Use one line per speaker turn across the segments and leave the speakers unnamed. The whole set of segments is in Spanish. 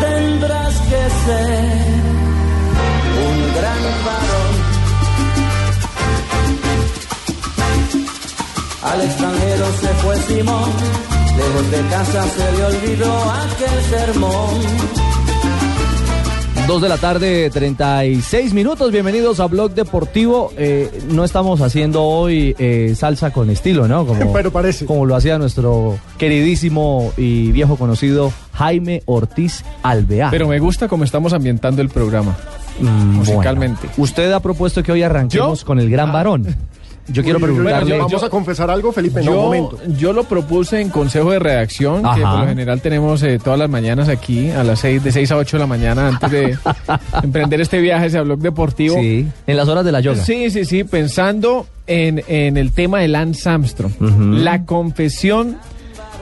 Tendrás que ser un gran varón. Al extranjero se fue Simón, lejos de casa se le olvidó aquel sermón.
Dos de la tarde, 36 minutos. Bienvenidos a Blog Deportivo. Eh, no estamos haciendo hoy eh, salsa con estilo, ¿no? Como,
Pero parece.
Como lo hacía nuestro queridísimo y viejo conocido Jaime Ortiz Alvear.
Pero me gusta cómo estamos ambientando el programa.
Mm,
musicalmente.
bueno. Usted ha propuesto que hoy arranquemos
¿Yo?
con el gran
Ah.
varón. Yo quiero preguntarle.
Vamos a confesar algo, Felipe, un
Yo,
momento.
yo lo propuse en consejo de redacción, que por lo general tenemos eh, todas las mañanas aquí, a las 6, de 6 a 8 de la mañana, antes de emprender este viaje hacia Blog Deportivo.
Sí, en las horas de la yoga.
Sí, sí, sí, pensando en, en el tema de Lance Armstrong. La confesión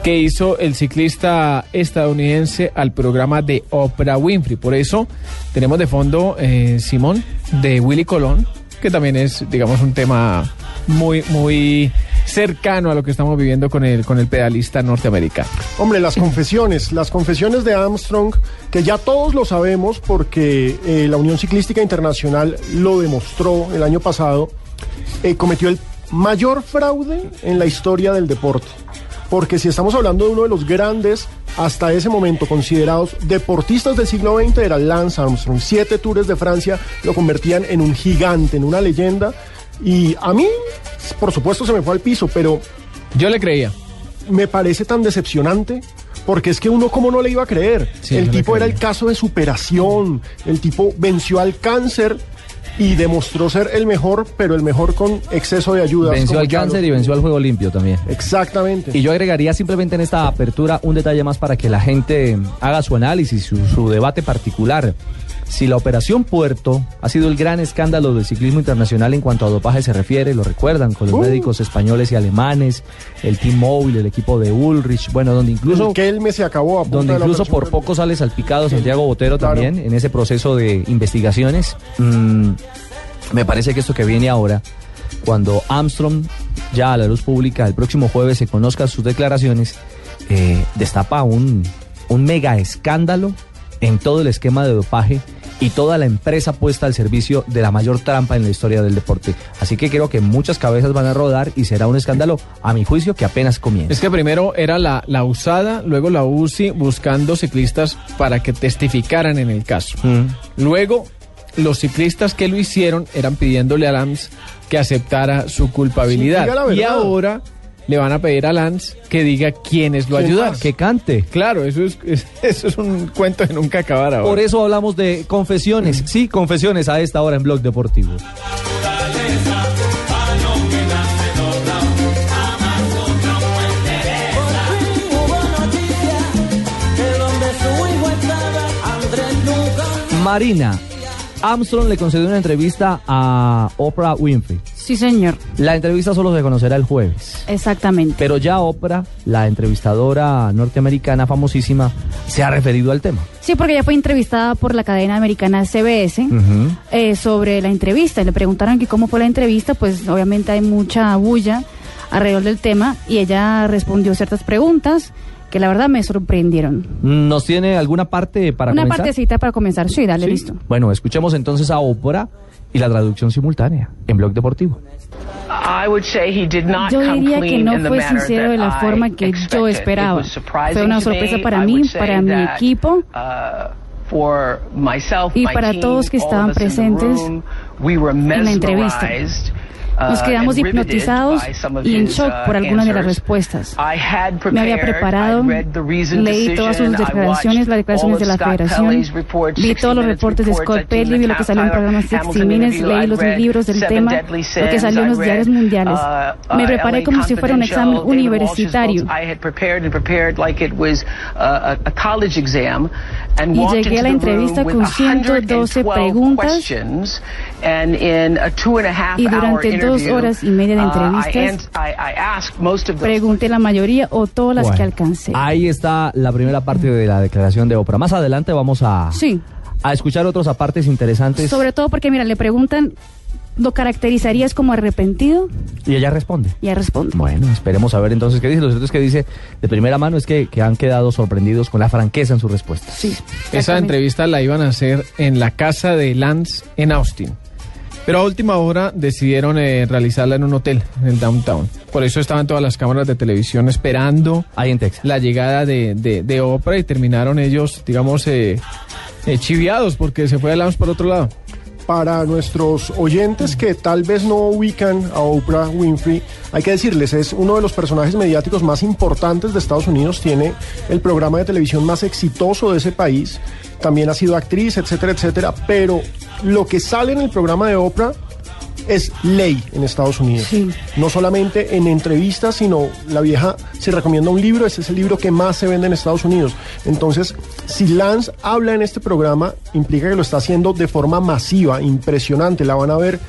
que hizo el ciclista estadounidense al programa de Oprah Winfrey. Por eso tenemos de fondo, eh, Simón, de Willy Colón, que también es, digamos, un tema muy, muy cercano a lo que estamos viviendo con el, con el pedalista norteamericano.
Hombre, las confesiones, las confesiones de Armstrong, que ya todos lo sabemos porque eh, la Unión Ciclística Internacional lo demostró el año pasado, eh, cometió el mayor fraude en la historia del deporte. Porque si estamos hablando de uno de los grandes, hasta ese momento considerados deportistas del siglo XX, era Lance Armstrong. Siete tours de Francia lo convertían en un gigante, en una leyenda. Y a mí, por supuesto, se me fue al piso, pero
Yo le creía.
me parece tan decepcionante. Porque es que uno como no le iba a creer.
Sí,
el tipo era el caso de superación. El tipo venció al cáncer y demostró ser el mejor, pero el mejor con exceso de ayuda.
Venció al cáncer y venció al juego limpio también.
Exactamente.
Y yo agregaría simplemente en esta apertura un detalle más para que la gente haga su análisis, su, su debate particular. Si la operación Puerto ha sido el gran escándalo del ciclismo internacional en cuanto a dopaje se refiere, lo recuerdan con los
Uh.
médicos españoles y alemanes, el Team Móvil, el equipo de Ulrich, bueno, donde incluso
que él me se acabó a punta
donde incluso por poco sale salpicado Santiago Botero
claro.
también en ese proceso de investigaciones. Mm, me parece que esto que viene ahora, cuando Armstrong ya a la luz pública el próximo jueves se conozcan sus declaraciones, eh, destapa un, un mega escándalo en todo el esquema de dopaje y toda la empresa puesta al servicio de la mayor trampa en la historia del deporte. Así que creo que muchas cabezas van a rodar y será un escándalo, a mi juicio, que apenas comienza.
Es que primero era la, la usada, luego la UCI buscando ciclistas para que testificaran en el caso.
Mm.
Luego, los ciclistas que lo hicieron eran pidiéndole a Lance que aceptara su culpabilidad.
Sí,
y ahora le van a pedir a Lance que diga quiénes lo
¿Quién
ayudaron.
Que cante.
Claro, eso es, es- eso es un cuento de nunca acabar ahora.
Por eso hablamos de confesiones. Sí, confesiones a esta hora en Blog Deportivo. Marina, Armstrong le concedió una entrevista a Oprah Winfrey.
Sí, señor,
La entrevista solo se conocerá el jueves.
exactamente.
Pero ya Oprah, la entrevistadora norteamericana famosísima, se ha referido al tema.
Sí, porque ella fue entrevistada por la cadena americana CBS eh, sobre la entrevista. Y le preguntaron que cómo fue la entrevista, pues obviamente hay mucha bulla alrededor del tema y ella respondió ciertas preguntas que la verdad me sorprendieron.
¿Nos tiene alguna parte para
Una
comenzar?
partecita para comenzar, sí, dale,
¿Sí?
listo.
Bueno, escuchemos entonces a Oprah y la traducción simultánea en Blog Deportivo.
I would say he did not
Yo
come
diría que no
in the
fue sincero de la
that
forma
I
que yo
expected. It
esperaba. Fue una sorpresa
me.
para mí, para mi equipo.
uh, for myself,
Y para todos que
all
estaban presentes en la entrevista.
Mesmerized uh,
Nos quedamos hipnotizados y en shock
uh,
por algunas de las respuestas. Me había preparado, leí todas sus declaraciones, las declaraciones de la federación, vi
60
todos los reportes de Scott Pelley, vi lo que salió en programas 60
Hamilton
Minutes, leí los libros del tema, lo que salió en los diarios mundiales.
uh,
Me preparé como si fuera un examen universitario. Y llegué a la entrevista con 112
112
preguntas.
questions and in a two and a half
Y durante dos horas y media de
uh,
entrevistas, Pregunté la mayoría o todas las
Bueno,
que alcancé.
Ahí está la primera parte de la declaración de Oprah. Más adelante vamos a,
Sí,
a escuchar otros apartes interesantes
sobre todo porque, mira, le preguntan, ¿lo caracterizarías como arrepentido?
y ella responde.
Y ella responde.
Bueno, esperemos a ver entonces qué dice. Lo cierto es que dice de primera mano es que, que han quedado sorprendidos con la franqueza en sus respuestas.
Sí.
Esa entrevista la iban a hacer en la casa de Lance en Austin. Pero a última hora decidieron eh, realizarla en un hotel, en el downtown. Por eso estaban todas las cámaras de televisión esperando
Ahí en Texas.
la llegada de, de, de Oprah y terminaron ellos, digamos, eh, eh, chiviados porque se fue a Lance por otro lado.
Para nuestros oyentes que tal vez no ubican a Oprah Winfrey, hay que decirles, es uno de los personajes mediáticos más importantes de Estados Unidos, tiene el programa de televisión más exitoso de ese país, también ha sido actriz, etcétera, etcétera, pero lo que sale en el programa de Oprah es ley en Estados Unidos.
Sí.
No solamente en entrevistas, sino la vieja se recomienda un libro, ese es el libro que más se vende en Estados Unidos. Entonces, si Lance habla en este programa, implica que lo está haciendo de forma masiva, impresionante. La van a ver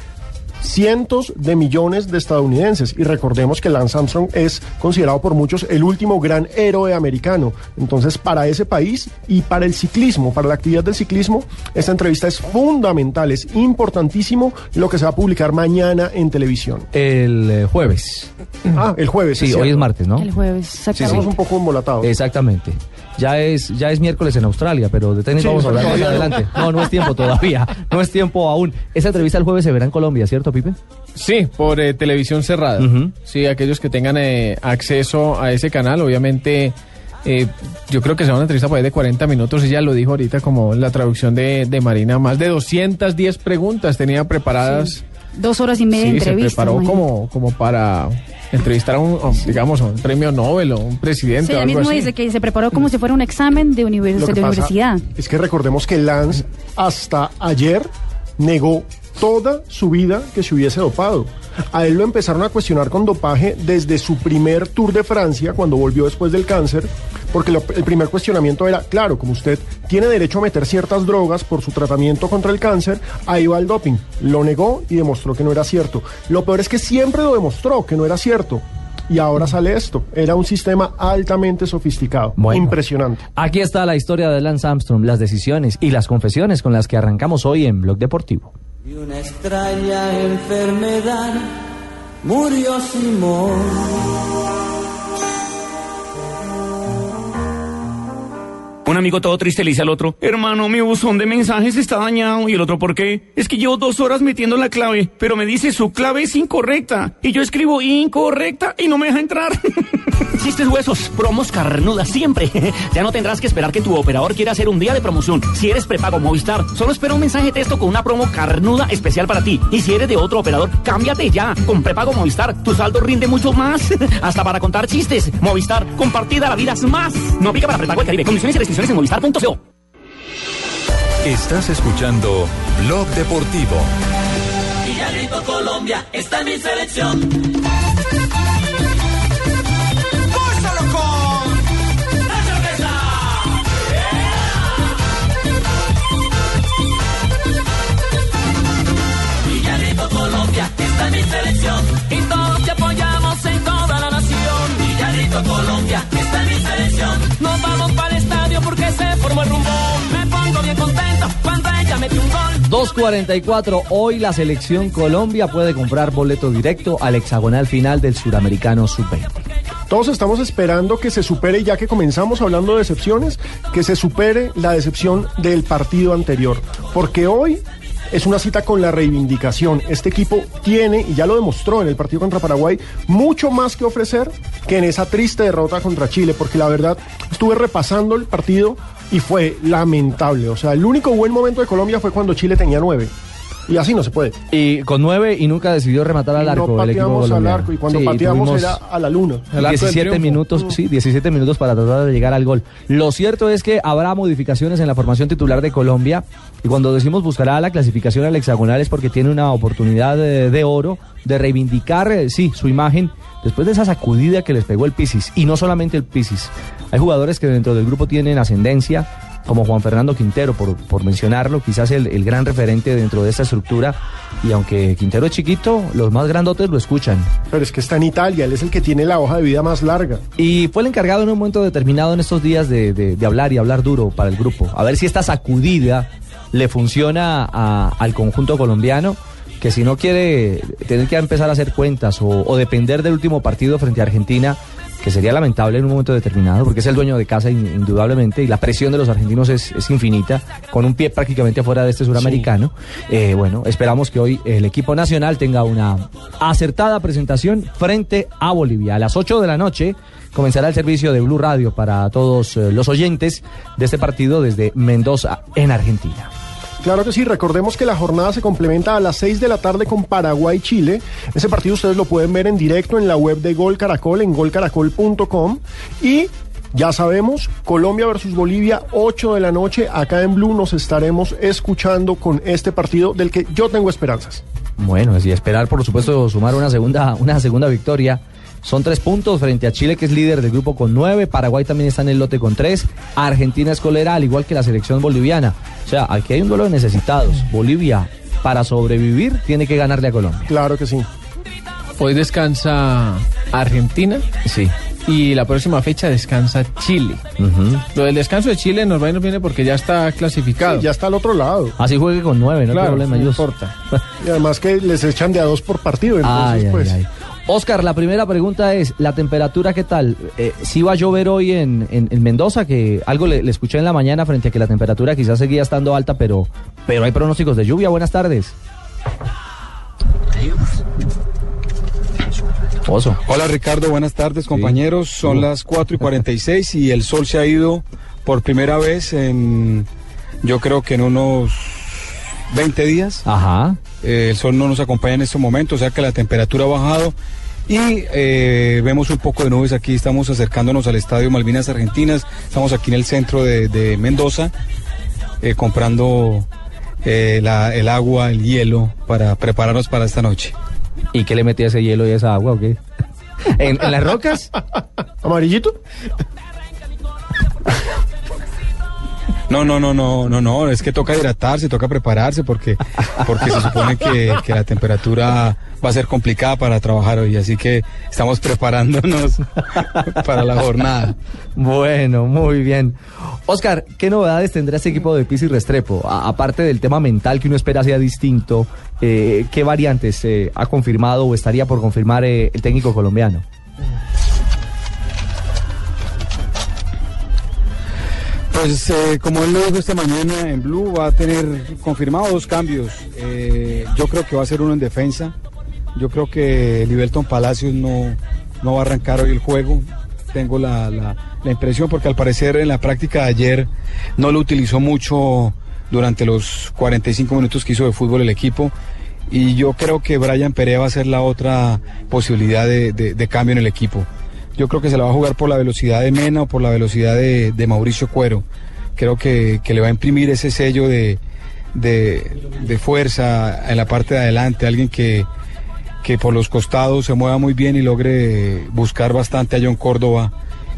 cientos de millones de estadounidenses. Y recordemos que Lance Armstrong es considerado por muchos el último gran héroe americano. Entonces, para ese país y para el ciclismo, para la actividad del ciclismo, esta entrevista es fundamental, es importantísimo lo que se va a publicar mañana en televisión.
El eh, jueves.
Ah, el jueves.
Sí, hoy
cierto.
es martes, ¿no?
El jueves,
Sí. Estamos un poco embolatados.
Exactamente. Ya es, ya es miércoles en Australia, pero de tenis
Sí,
vamos a hablar más adelante. No, no es tiempo todavía. No es tiempo aún. Esa entrevista el jueves se verá en Colombia, ¿cierto, Pipe?
Sí, por eh, televisión cerrada. Sí, aquellos que tengan eh, acceso a ese canal, obviamente, eh, yo creo que será una entrevista por ahí de 40 minutos. Ella lo dijo ahorita como la traducción de, de Marina, más de 210 preguntas tenía preparadas.
Dos horas y media de
Sí, se
entrevista.
preparó
imagínate.
como, como para entrevistar a un, digamos, a un premio Nobel o un presidente
Sí,
o
ella
algo
mismo
así.
dice que se preparó como si fuera un examen de, univers-
Lo que
de
pasa
universidad.
Es que recordemos que Lance hasta ayer negó toda su vida que se hubiese dopado. A él lo empezaron a cuestionar con dopaje desde su primer Tour de Francia, cuando volvió después del cáncer, porque lo- el primer cuestionamiento era, claro, como usted tiene derecho a meter ciertas drogas por su tratamiento contra el cáncer, ahí va el doping. Lo negó y demostró que no era cierto. Lo peor es que siempre lo demostró que no era cierto. Y ahora sale esto. Era un sistema altamente sofisticado.
Bueno.
Impresionante.
Aquí está la historia de Lance Armstrong, las decisiones y las confesiones con las que arrancamos hoy en Blog Deportivo.
Y una extraña enfermedad murió Simón.
Un amigo todo triste le dice al otro, hermano, mi buzón de mensajes está dañado. Y el otro, ¿por qué? Es que llevo dos horas metiendo la clave, pero me dice su clave es incorrecta. Y yo escribo incorrecta y no me deja entrar.
Chistes huesos, promos carnudas siempre. ya no tendrás que esperar que tu operador quiera hacer un día de promoción. Si eres prepago Movistar, solo espera un mensaje de texto con una promo carnuda especial para ti. Y si eres de otro operador, cámbiate ya. Con prepago Movistar, tu saldo rinde mucho más. Hasta para contar chistes. Movistar, compartida la vida es más. No aplica para prepago el Caribe. Condiciones y en movistar.co.
Estás escuchando Blog Deportivo.
Villarito Colombia está en mi selección.
¡Gózalo con
¡La cerveza! Villarito Colombia está en mi selección. Y todos te apoyamos en toda la nación. Villarito Colombia está en mi selección.
Nos vamos para se formó el rumbón. Me pongo bien contento cuando ella metió un gol.
2.44, hoy la selección Colombia puede comprar boleto directo al hexagonal final del Suramericano Sub-20.
Todos estamos esperando que se supere, ya que comenzamos hablando de decepciones, que se supere la decepción del partido anterior. Porque hoy es una cita con la reivindicación. Este equipo tiene, y ya lo demostró en el partido contra Paraguay, mucho más que ofrecer que en esa triste derrota contra Chile. Porque la verdad, estuve repasando el partido y fue lamentable. O sea, el único buen momento de Colombia fue cuando Chile tenía nueve. Y así no se puede.
Y con nueve y nunca decidió rematar al
Y
arco
no
el equipo
pateamos al
colombiano.
arco y cuando
Sí,
pateamos era a la luna.
17 minutos, sí, 17 minutos para tratar de llegar al gol. Lo cierto es que habrá modificaciones en la formación titular de Colombia y cuando decimos buscará la clasificación al hexagonal es porque tiene una oportunidad de, de oro de reivindicar, eh, sí, su imagen después de esa sacudida que les pegó el Pisis y no solamente el Pisis. Hay jugadores que dentro del grupo tienen ascendencia como Juan Fernando Quintero, por, por mencionarlo, quizás el, el gran referente dentro de esta estructura. Y aunque Quintero es chiquito, los más grandotes lo escuchan.
Pero es que está en Italia, él es el que tiene la hoja de vida más larga.
Y fue el encargado en un momento determinado en estos días de, de- de hablar y hablar duro para el grupo. A ver si esta sacudida le funciona a- al conjunto colombiano, que si no quiere tener que empezar a hacer cuentas o, o depender del último partido frente a Argentina, que sería lamentable en un momento determinado, porque es el dueño de casa in- indudablemente y la presión de los argentinos es, es infinita, con un pie prácticamente afuera de este suramericano. Eh, bueno, esperamos que hoy el equipo nacional tenga una acertada presentación frente a Bolivia. A las 8 de la noche comenzará el servicio de Blue Radio para todos eh, los oyentes de este partido desde Mendoza, en Argentina.
Claro que sí, recordemos que la jornada se complementa a las 6 de la tarde con Paraguay-Chile. Ese partido ustedes lo pueden ver en directo en la web de Gol Caracol, en golcaracol.com. Y ya sabemos, Colombia versus Bolivia, 8 de la noche, acá en Blue nos estaremos escuchando con este partido del que yo tengo esperanzas.
Bueno, y esperar, por supuesto, sumar una segunda, una segunda victoria. Son tres puntos frente a Chile, que es líder del grupo con nueve. Paraguay también está en el lote con tres. Argentina es colera, al igual que la selección boliviana. O sea, aquí hay un duelo de necesitados. Bolivia, para sobrevivir, tiene que ganarle a Colombia.
Claro que sí.
Hoy descansa Argentina.
Sí.
Y la próxima fecha descansa Chile. Lo del descanso de Chile nos va y nos viene porque ya está clasificado.
ya está al otro lado.
Así juegue con nueve, no hay
Claro,
problema.
no importa.
Y además que les echan de a dos por partido. Entonces,
Ay, ay,
pues.
ay. Oscar, la primera pregunta es, ¿la temperatura qué tal? Eh, ¿Sí va a llover hoy en, en- en Mendoza? Que algo le, le escuché en la mañana frente a que la temperatura quizás seguía estando alta, pero, pero hay pronósticos de lluvia. Buenas tardes. Oso.
Hola Ricardo, buenas tardes compañeros. Son las 4 y 46 y el sol se ha ido por primera vez en, yo creo que en unos 20 días.
Ajá.
Eh, el sol no nos acompaña en este momento, o sea que la temperatura ha bajado y eh, vemos un poco de nubes aquí. Estamos acercándonos al Estadio Malvinas Argentinas. Estamos aquí en el centro de, de Mendoza eh, comprando eh, la- el agua, el hielo para prepararnos para esta noche.
¿Y qué le metía ese hielo y esa agua o qué? ¿En, en las rocas?
¿Amarillito?
No, no, no, no, no, no, es que toca hidratarse, toca prepararse porque, porque se supone que, que la temperatura va a ser complicada para trabajar hoy, así que estamos preparándonos para la jornada.
Bueno, muy bien. Oscar, ¿qué novedades tendrá este equipo de Pizzi Restrepo? Aparte del tema mental que uno espera sea distinto, eh, ¿qué variantes eh, ha confirmado o estaría por confirmar eh, el técnico colombiano?
Pues eh, como él lo dijo esta mañana en Blue, va a tener confirmado dos cambios. Eh, yo creo que va a ser uno en defensa. Yo creo que Liberton Palacios no, no va a arrancar hoy el juego. Tengo la, la- impresión porque al parecer en la práctica de ayer no lo utilizó mucho durante los 45 minutos que hizo de fútbol el equipo. Y yo creo que Brian Perea va a ser la otra posibilidad de- de cambio en el equipo. Yo creo que se la va a jugar por la velocidad de Mena o por la velocidad de, Mauricio Cuero. Creo que, que le va a imprimir ese sello de, de, fuerza en la parte de adelante, alguien que, que por los costados se mueva muy bien y logre buscar bastante a John Córdoba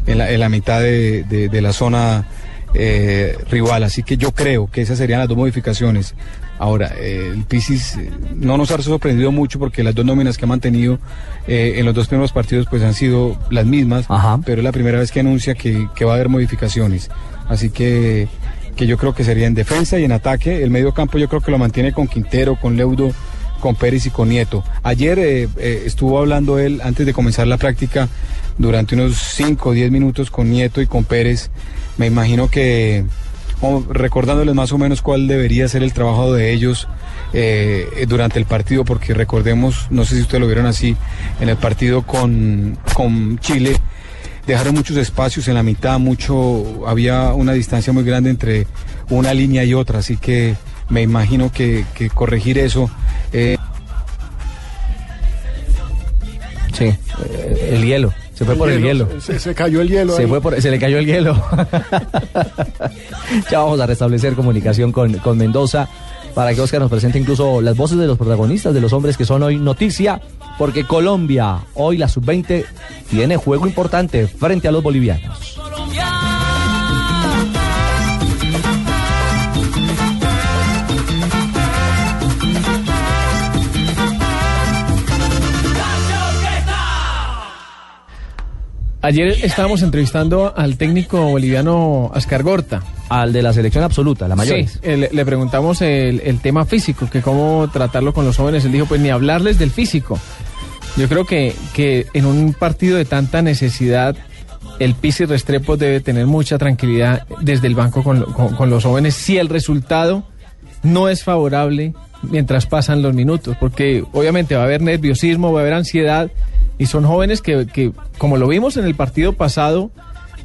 en la, en la mitad de- de la zona eh, rival. Así que yo creo que esas serían las dos modificaciones. Ahora, eh, el Pisis eh, no nos ha sorprendido mucho porque las dos nóminas que ha mantenido eh, en los dos primeros partidos pues han sido las mismas, pero es la primera vez que anuncia que, que va a haber modificaciones. Así que, que yo creo que sería en defensa y en ataque. El medio campo yo creo que lo mantiene con Quintero, con Leudo, con Pérez y con Nieto. Ayer eh, eh, estuvo hablando él antes de comenzar la práctica durante unos 5 o 10 minutos con Nieto y con Pérez. Me imagino que o recordándoles más o menos cuál debería ser el trabajo de ellos eh, durante el partido, porque recordemos, no sé si ustedes lo vieron así, en el partido con, con Chile, dejaron muchos espacios en la mitad, mucho, había una distancia muy grande entre una línea y otra, así que me imagino que, que corregir eso. eh,
Sí, eh, el hielo. Se fue por el hielo.
Se, se cayó el hielo.
Se,
ahí.
fue por- se le cayó el hielo. ya vamos a restablecer comunicación con, con Mendoza para que Oscar nos presente incluso las voces de los protagonistas, de los hombres que son hoy noticia, porque Colombia, hoy la sub-20, tiene juego importante frente a los bolivianos.
Ayer estábamos entrevistando al técnico boliviano Ascar Gorta.
Al de la selección absoluta, la mayor.
Sí, le, le preguntamos el, el tema físico, que cómo tratarlo con los jóvenes. Él dijo, pues ni hablarles del físico. Yo creo que, que en un partido de tanta necesidad, el Pisi Restrepo debe tener mucha tranquilidad desde el banco con, con- con los jóvenes si el resultado no es favorable mientras pasan los minutos, porque obviamente va a haber nerviosismo, va a haber ansiedad, y son jóvenes que, que, como lo vimos en el partido pasado,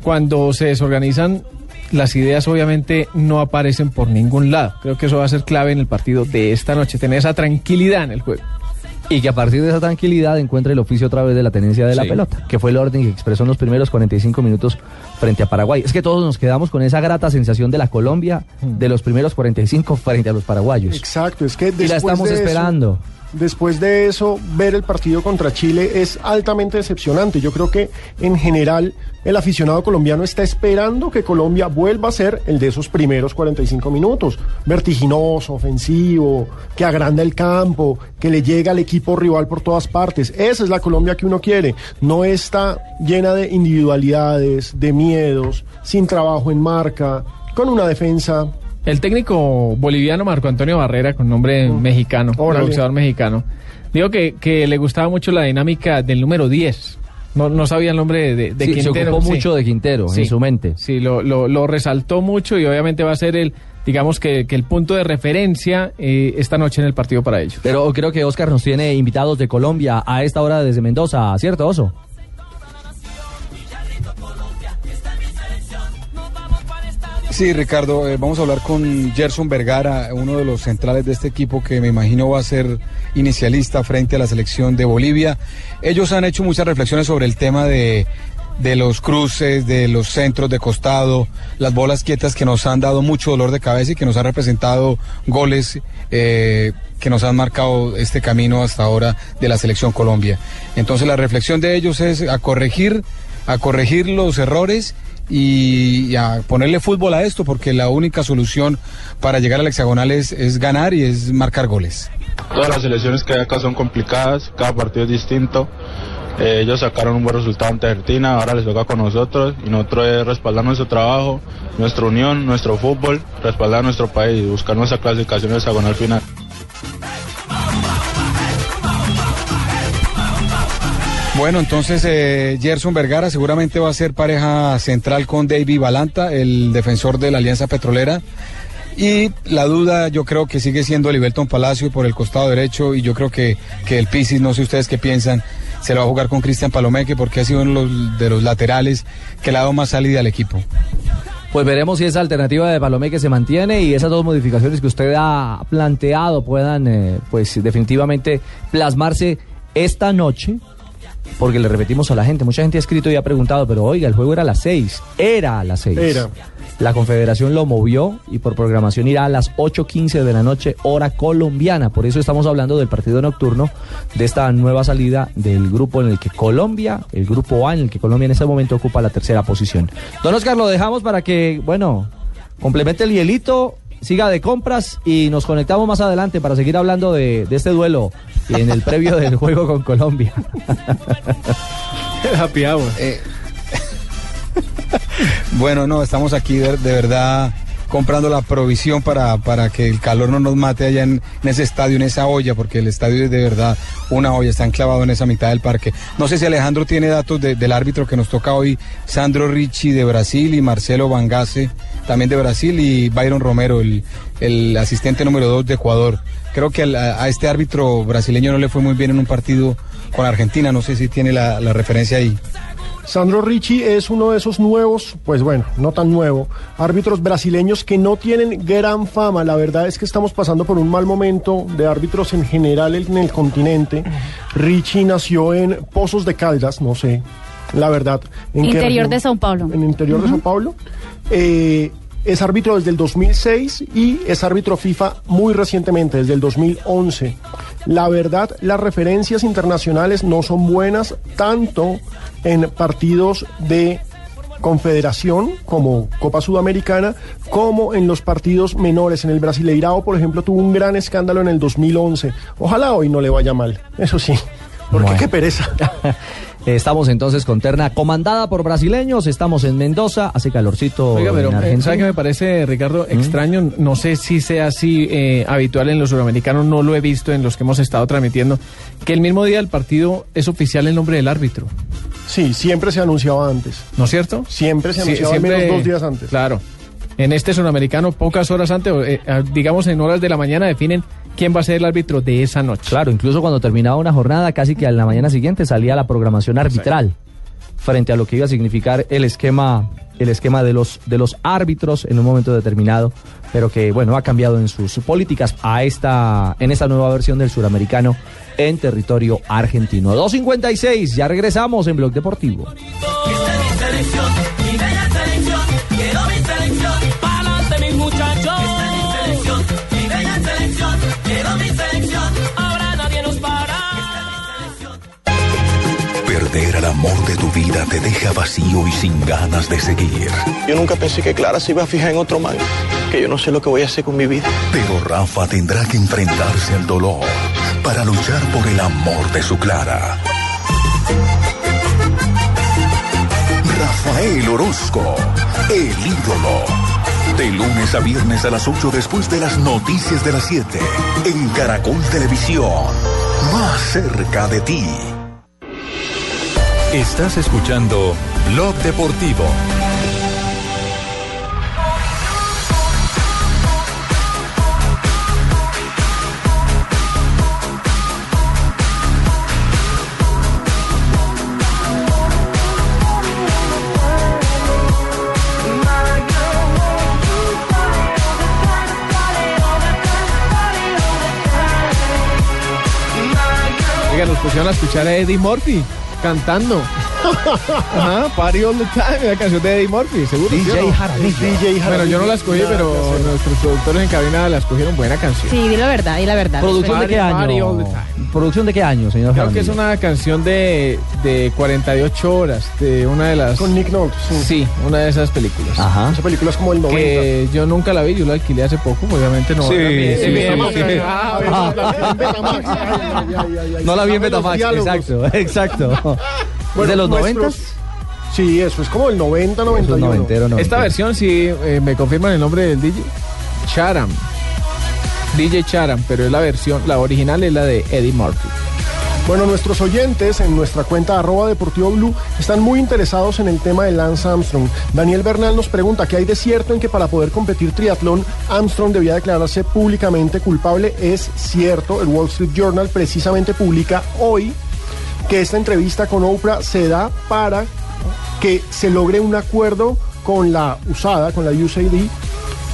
cuando se desorganizan, las ideas obviamente no aparecen por ningún lado. Creo que eso va a ser clave en el partido de esta noche, tener esa tranquilidad en el juego.
Y que a partir de esa tranquilidad encuentre el oficio otra vez de la tenencia de la pelota, que fue el orden que expresó en los primeros 45 minutos frente a Paraguay. Es que todos nos quedamos con esa grata sensación de la Colombia de los primeros 45 frente a los paraguayos.
Exacto, es que
Y la estamos
de eso-
esperando.
Después de eso, ver el partido contra Chile es altamente decepcionante. Yo creo que en general el aficionado colombiano está esperando que Colombia vuelva a ser el de esos primeros 45 minutos. Vertiginoso, ofensivo, que agranda el campo, que le llega al equipo rival por todas partes. Esa es la Colombia que uno quiere. No está llena de individualidades, de miedos, sin trabajo en marca, con una defensa
El técnico boliviano Marco Antonio Barrera, con nombre mexicano,
Órale.
boxeador mexicano, dijo que, que le gustaba mucho la dinámica del número 10. No, no sabía el nombre de, de
Sí, se
Quintero.
ocupó
sí.
mucho de Quintero en su mente.
Sí, lo, lo, lo resaltó mucho y obviamente va a ser el, digamos que, que el punto de referencia eh, esta noche en el partido para ellos.
Pero creo que Oscar nos tiene invitados de Colombia a esta hora desde Mendoza, ¿cierto, Oso?
Sí, Ricardo, eh, vamos a hablar con Gerson Vergara, uno de los centrales de este equipo que me imagino va a ser inicialista frente a la selección de Bolivia. Ellos han hecho muchas reflexiones sobre el tema de, de los cruces, de los centros de costado, las bolas quietas que nos han dado mucho dolor de cabeza y que nos han representado goles eh, que nos han marcado este camino hasta ahora de la selección Colombia. Entonces la reflexión de ellos es a corregir, a corregir los errores y, y a ponerle fútbol a esto, porque la única solución para llegar al hexagonal es, es ganar y es marcar goles.
Todas las selecciones que hay acá son complicadas, cada partido es distinto. Eh, ellos sacaron un buen resultado ante Argentina, ahora les toca con nosotros y nosotros es respaldar nuestro trabajo, nuestra unión, nuestro fútbol, respaldar nuestro país, buscar nuestra clasificación hexagonal final.
Bueno, entonces eh, Gerson Vergara seguramente va a ser pareja central con David Balanta, el defensor de la Alianza Petrolera. Y la duda yo creo que sigue siendo Liberton Palacio por el costado derecho y yo creo que, que el Pisis, no sé ustedes qué piensan, se lo va a jugar con Cristian Palomeque porque ha sido uno de los, laterales que le ha dado más salida al equipo.
Pues veremos si esa alternativa de Palomeque se mantiene y esas dos modificaciones que usted ha planteado puedan, eh, pues definitivamente plasmarse esta noche. Porque le repetimos a la gente, mucha gente ha escrito y ha preguntado, pero oiga, el juego era a las seis, era a las seis.
Era.
La Confederación lo movió y por programación irá a las 8.15 de la noche, hora colombiana. Por eso estamos hablando del partido nocturno, de esta nueva salida del grupo en el que Colombia, el grupo A, en el que Colombia en este momento ocupa la tercera posición. Don Oscar, lo dejamos para que, bueno, complemente el hielito, siga de compras y nos conectamos más adelante para seguir hablando de, de este duelo y en el previo del juego con Colombia.
Happy hour.
Eh, Bueno, no, estamos aquí de, de verdad comprando la provisión para, para que el calor no nos mate allá en, en ese estadio, en esa olla, porque el estadio es de verdad una olla, está enclavado en esa mitad del parque. No sé si Alejandro tiene datos de- del árbitro que nos toca hoy, Sandro Ricci de Brasil y Marcelo Vangase también de Brasil y Byron Romero, el, el asistente número dos de Ecuador. Creo que a este árbitro brasileño no le fue muy bien en un partido con Argentina, no sé si tiene la, la referencia ahí.
Sandro Ricci es uno de esos nuevos, pues bueno, no tan nuevo, árbitros brasileños que no tienen gran fama. La verdad es que estamos pasando por un mal momento de árbitros en general en el continente. Ricci nació en Pozos de Caldas, no sé, la verdad. ¿en
Interior de Sao Paulo.
En el interior de Sao Paulo. Eh, es árbitro desde el 2006 y es árbitro FIFA muy recientemente, desde el 2011. La verdad, las referencias internacionales no son buenas tanto en partidos de confederación como Copa Sudamericana como en los partidos menores. En el Brasileirao, por ejemplo, tuvo un gran escándalo en el 2011. Ojalá hoy no le vaya mal, eso sí. Porque
Bueno.
qué pereza.
Estamos entonces con terna comandada por brasileños, estamos en Mendoza, hace calorcito
Oiga, pero
en
eh,
Argentina.
¿sabe qué me parece, Ricardo, extraño? No sé si sea así eh, habitual en los suramericanos, no lo he visto en los que hemos estado transmitiendo, que el mismo día del partido es oficial el nombre del árbitro.
Sí, siempre se anunciaba antes.
¿No es cierto?
Siempre se
Sí,
anunciaba al menos dos días antes.
Claro. En este suramericano, pocas horas antes, eh, eh, digamos en horas de la mañana, definen quién va a ser el árbitro de esa noche.
Claro, incluso cuando terminaba una jornada, casi que a la mañana siguiente salía la programación arbitral frente a lo que iba a significar el esquema, el esquema de los de los árbitros en un momento determinado, pero que bueno ha cambiado en sus políticas a esta en esta nueva versión del suramericano en territorio argentino. 2.56, ya regresamos en Blog Deportivo.
Amor de tu vida te deja vacío y sin ganas de seguir.
Yo nunca pensé que Clara se iba a fijar en otro man, que yo no sé lo que voy a hacer con mi vida.
Pero Rafa tendrá que enfrentarse al dolor para luchar por el amor de su Clara. Rafael Orozco, el ídolo. De lunes a viernes a las 8 después de las noticias de las 7. En Caracol Televisión. Más cerca de ti.
Estás escuchando Blog Deportivo.
Nos pusieron a escuchar a Eddie Murphy cantando. Ajá, Party All the Time, la canción de Eddie Murphy, seguro.
DJ
¿sí no?
Jaramillo.
DJ
Bueno, yo no la escogí, pero nuestros productores en cabina la escogieron buena canción.
Sí, di la verdad, di la verdad.
¿Producción de qué
Party, party all
año?
the time.
¿Producción de qué año, señor
Creo que es una canción de, de 48 horas, de una de las...
Con Nick Nolte, sí.
Sí, una de esas películas.
Ajá.
Esa película es como el 90.
Que yo nunca la vi, yo la alquilé hace poco, obviamente no.
Sí.
Ah,
Ah.
No la vi en Betamax, exacto, exacto. ¿Es
Bueno,
de los noventas?
Sí, eso es como el 90, 91.
noventero, noventero.
Esta versión sí eh, me confirman el nombre del DJ. Charam. DJ Charam, pero es la versión, la original es la de Eddie Murphy.
Bueno, nuestros oyentes en nuestra cuenta arroba deportivo blue están muy interesados en el tema de Lance Armstrong. Daniel Bernal nos pregunta qué hay de cierto en que para poder competir triatlón Armstrong debía declararse públicamente culpable. Es cierto, el Wall Street Journal precisamente publica hoy que esta entrevista con Oprah se da para que se logre un acuerdo con la USADA, con la USAID,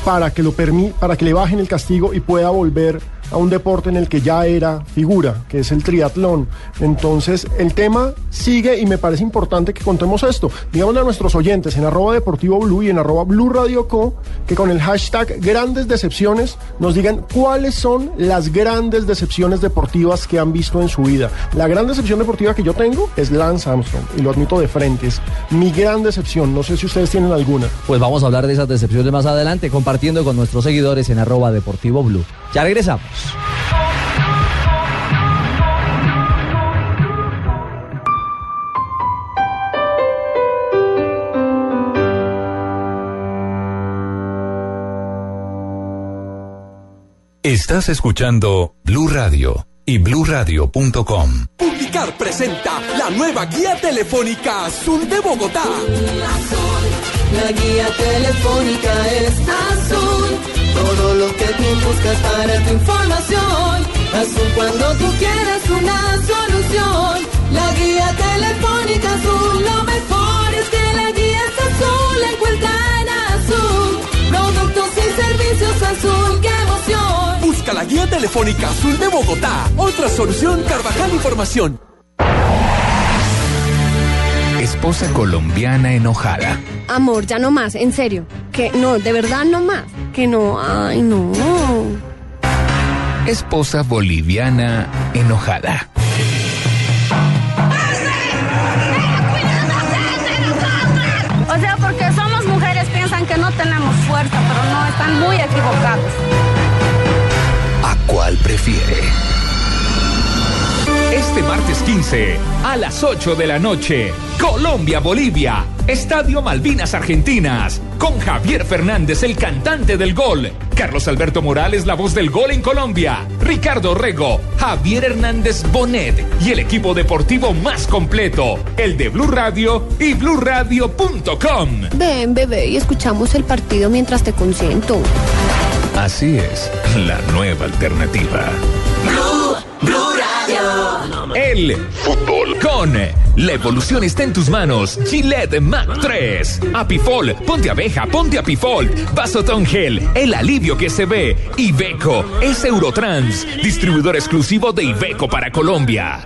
para que lo permi para que le bajen el castigo y pueda volver a un deporte en el que ya era figura, que es el triatlón. Entonces, el tema sigue y me parece importante que contemos esto. Digámosle a nuestros oyentes en arroba deportivo y en arroba blue radio co, que con el hashtag grandes decepciones nos digan cuáles son las grandes decepciones deportivas que han visto en su vida. La gran decepción deportiva que yo tengo es Lance Armstrong, y lo admito de frente, es mi gran decepción. No sé si ustedes tienen alguna.
Pues vamos a hablar de esas decepciones más adelante, compartiendo con nuestros seguidores en arroba deportivo. Ya regresamos.
Estás escuchando Blue Radio y bluradio.com.
Publicar presenta la nueva guía telefónica Azul de Bogotá.
La guía telefónica es azul todo lo que tú buscas para tu información. Azul cuando tú quieras una solución. La guía telefónica azul, lo mejor es que la
guía
es azul, la encuentran azul. Productos y servicios azul, qué emoción. Busca la guía
telefónica azul de Bogotá. Otra solución, Carvajal Información.
Esposa colombiana enojada.
Amor, ya no más, en serio. Que no, de verdad no más. Que no, ay no.
Esposa boliviana enojada.
O sea, porque somos mujeres piensan que no tenemos fuerza, pero no, están muy equivocados.
¿A cuál prefiere?
Este martes 15, a las 8 de la noche, Colombia-Bolivia, Estadio Malvinas Argentinas, con Javier Fernández, el cantante del gol, Carlos Alberto Morales, la voz del gol en Colombia, Ricardo Rego, Javier Hernández Bonet y el equipo deportivo más completo, el de Blue Radio y bluradio.com.
Ven, bebé, y escuchamos el partido mientras te consiento.
Así es, la nueva alternativa.
El fútbol con la evolución está en tus manos. Gillette Mac 3. Apifol, ponte abeja, ponte Apifol. Vasotón Gel, el alivio que se ve. Iveco es Eurotrans, distribuidor exclusivo de Iveco para Colombia.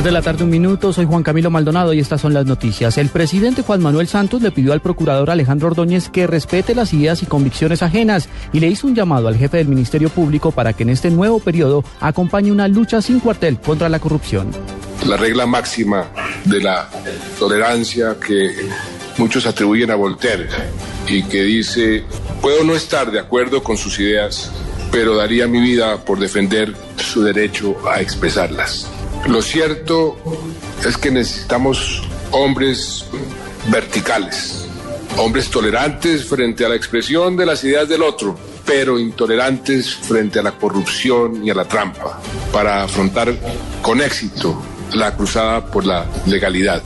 3 de la tarde, un minuto. Soy Juan Camilo Maldonado y estas son las noticias. El presidente Juan Manuel Santos le pidió al procurador Alejandro Ordóñez que respete las ideas y convicciones ajenas y le hizo un llamado al jefe del Ministerio Público para que en este nuevo periodo acompañe una lucha sin cuartel contra la corrupción.
La regla máxima de la tolerancia que muchos atribuyen a Voltaire y que dice, puedo no estar de acuerdo con sus ideas, pero daría mi vida por defender su derecho a expresarlas. Lo cierto es que necesitamos hombres verticales, hombres tolerantes frente a la expresión de las ideas del otro, pero intolerantes frente a la corrupción y a la trampa, para afrontar con éxito la cruzada por la legalidad.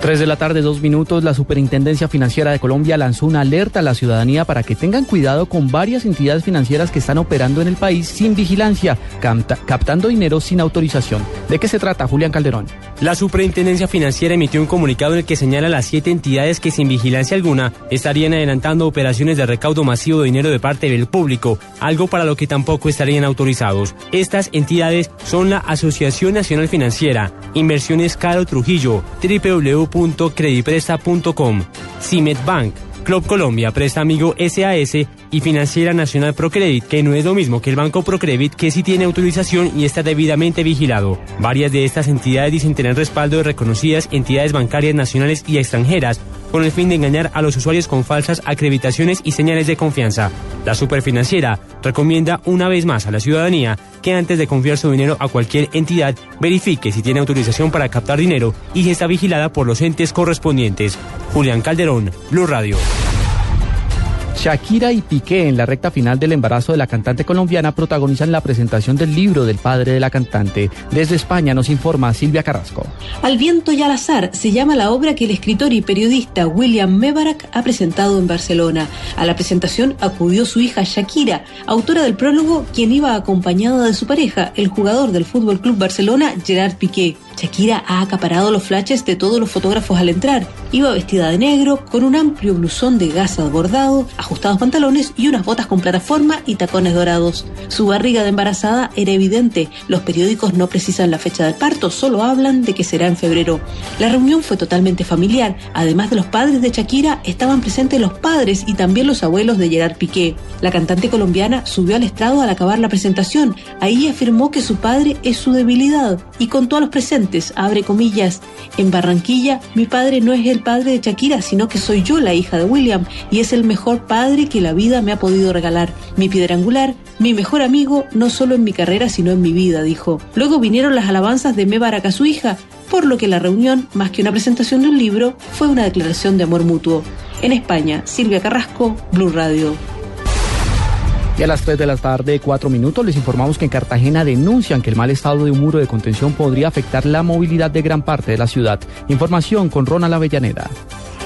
3 de la tarde, dos minutos, la Superintendencia Financiera de Colombia lanzó una alerta a la ciudadanía para que tengan cuidado con varias entidades financieras que están operando en el país sin vigilancia, capta- captando dinero sin autorización. ¿De qué se trata, Julián Calderón?
La Superintendencia Financiera emitió un comunicado en el que señala las siete entidades que sin vigilancia alguna estarían adelantando operaciones de recaudo masivo de dinero de parte del público, algo para lo que tampoco estarían autorizados. Estas entidades son la Asociación Nacional Financiera, Inversiones Caro Trujillo, www.credipresta.com, Cimet Bank, Club Colombia Presta Amigo SAS y Financiera Nacional Procredit, que no es lo mismo que el Banco Procredit, que sí tiene autorización y está debidamente vigilado. Varias de estas entidades dicen tener respaldo de reconocidas entidades bancarias nacionales y extranjeras, con el fin de engañar a los usuarios con falsas acreditaciones y señales de confianza. La superfinanciera recomienda una vez más a la ciudadanía que antes de confiar su dinero a cualquier entidad, verifique si tiene autorización para captar dinero y si está vigilada por los entes correspondientes. Julián Calderón, Blue Radio.
Shakira y Piqué en la recta final del embarazo de la cantante colombiana protagonizan la presentación del libro del padre de la cantante. Desde España nos informa Silvia Carrasco.
Al viento y al azar se llama la obra que el escritor y periodista William Mebarak ha presentado en Barcelona. A la presentación acudió su hija Shakira, autora del prólogo, quien iba acompañada de su pareja, el jugador del Fútbol Club Barcelona, Gerard Piqué. Shakira ha acaparado los flashes de todos los fotógrafos al entrar. Iba vestida de negro, con un amplio blusón de gasa bordado, ajustados pantalones y unas botas con plataforma y tacones dorados. Su barriga de embarazada era evidente. Los periódicos no precisan la fecha del parto, solo hablan de que será en febrero. La reunión fue totalmente familiar. Además de los padres de Shakira, estaban presentes los padres y también los abuelos de Gerard Piqué. La cantante colombiana subió al estrado al acabar la presentación. Ahí afirmó que su padre es su debilidad y contó a los presentes abre comillas, en Barranquilla mi padre no es el padre de Shakira, sino que soy yo la hija de William y es el mejor padre que la vida me ha podido regalar. Mi piedra angular, mi mejor amigo, no solo en mi carrera, sino en mi vida, dijo. Luego vinieron las alabanzas de Mebarak a su hija, por lo que la reunión, más que una presentación de un libro, fue una declaración de amor mutuo. En España, Silvia Carrasco, Blue Radio.
Y a las 3 de la tarde, 4 minutos, les informamos que en Cartagena denuncian que el mal estado de un muro de contención podría afectar la movilidad de gran parte de la ciudad. Información con Ronald Avellaneda.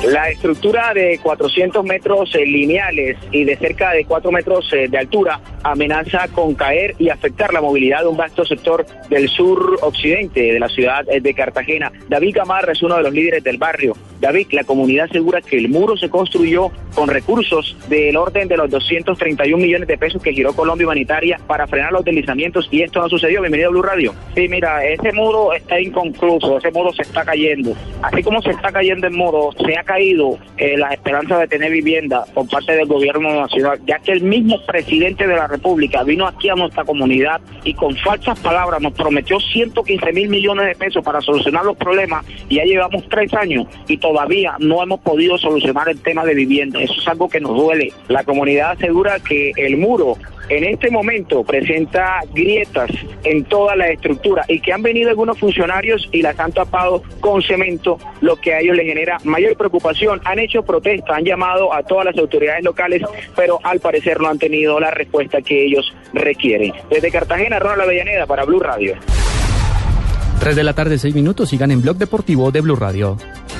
La estructura de 400 metros eh, lineales y de cerca de 4 metros eh, de altura amenaza con caer y afectar la movilidad de un vasto sector del sur occidente de la ciudad eh, de Cartagena. David Gamarra es uno de los líderes del barrio. David, la comunidad asegura que el muro se construyó con recursos del orden de los 231 millones de pesos que giró Colombia Humanitaria para frenar los deslizamientos y esto no sucedió. Bienvenido a Blue Radio.
Sí, mira, ese muro está inconcluso, ese muro se está cayendo. Así como se está cayendo el muro, se ha caído eh, la esperanza de tener vivienda por parte del gobierno nacional, ya que el mismo presidente de la República vino aquí a nuestra comunidad y con falsas palabras nos prometió 115 mil millones de pesos para solucionar los problemas y ya llevamos tres años y todavía no hemos podido solucionar el tema de vivienda. Eso es algo que nos duele. La comunidad asegura que el muro en este momento presenta grietas en toda la estructura y que han venido algunos funcionarios y las han tapado con cemento, lo que a ellos les genera mayor preocupación. Han hecho protesta, han llamado a todas las autoridades locales, pero al parecer no han tenido la respuesta que ellos requieren. Desde Cartagena, Ronald Avellaneda para Blue Radio.
3 de la tarde, 6 minutos, sigan en Blog Deportivo de Blue Radio.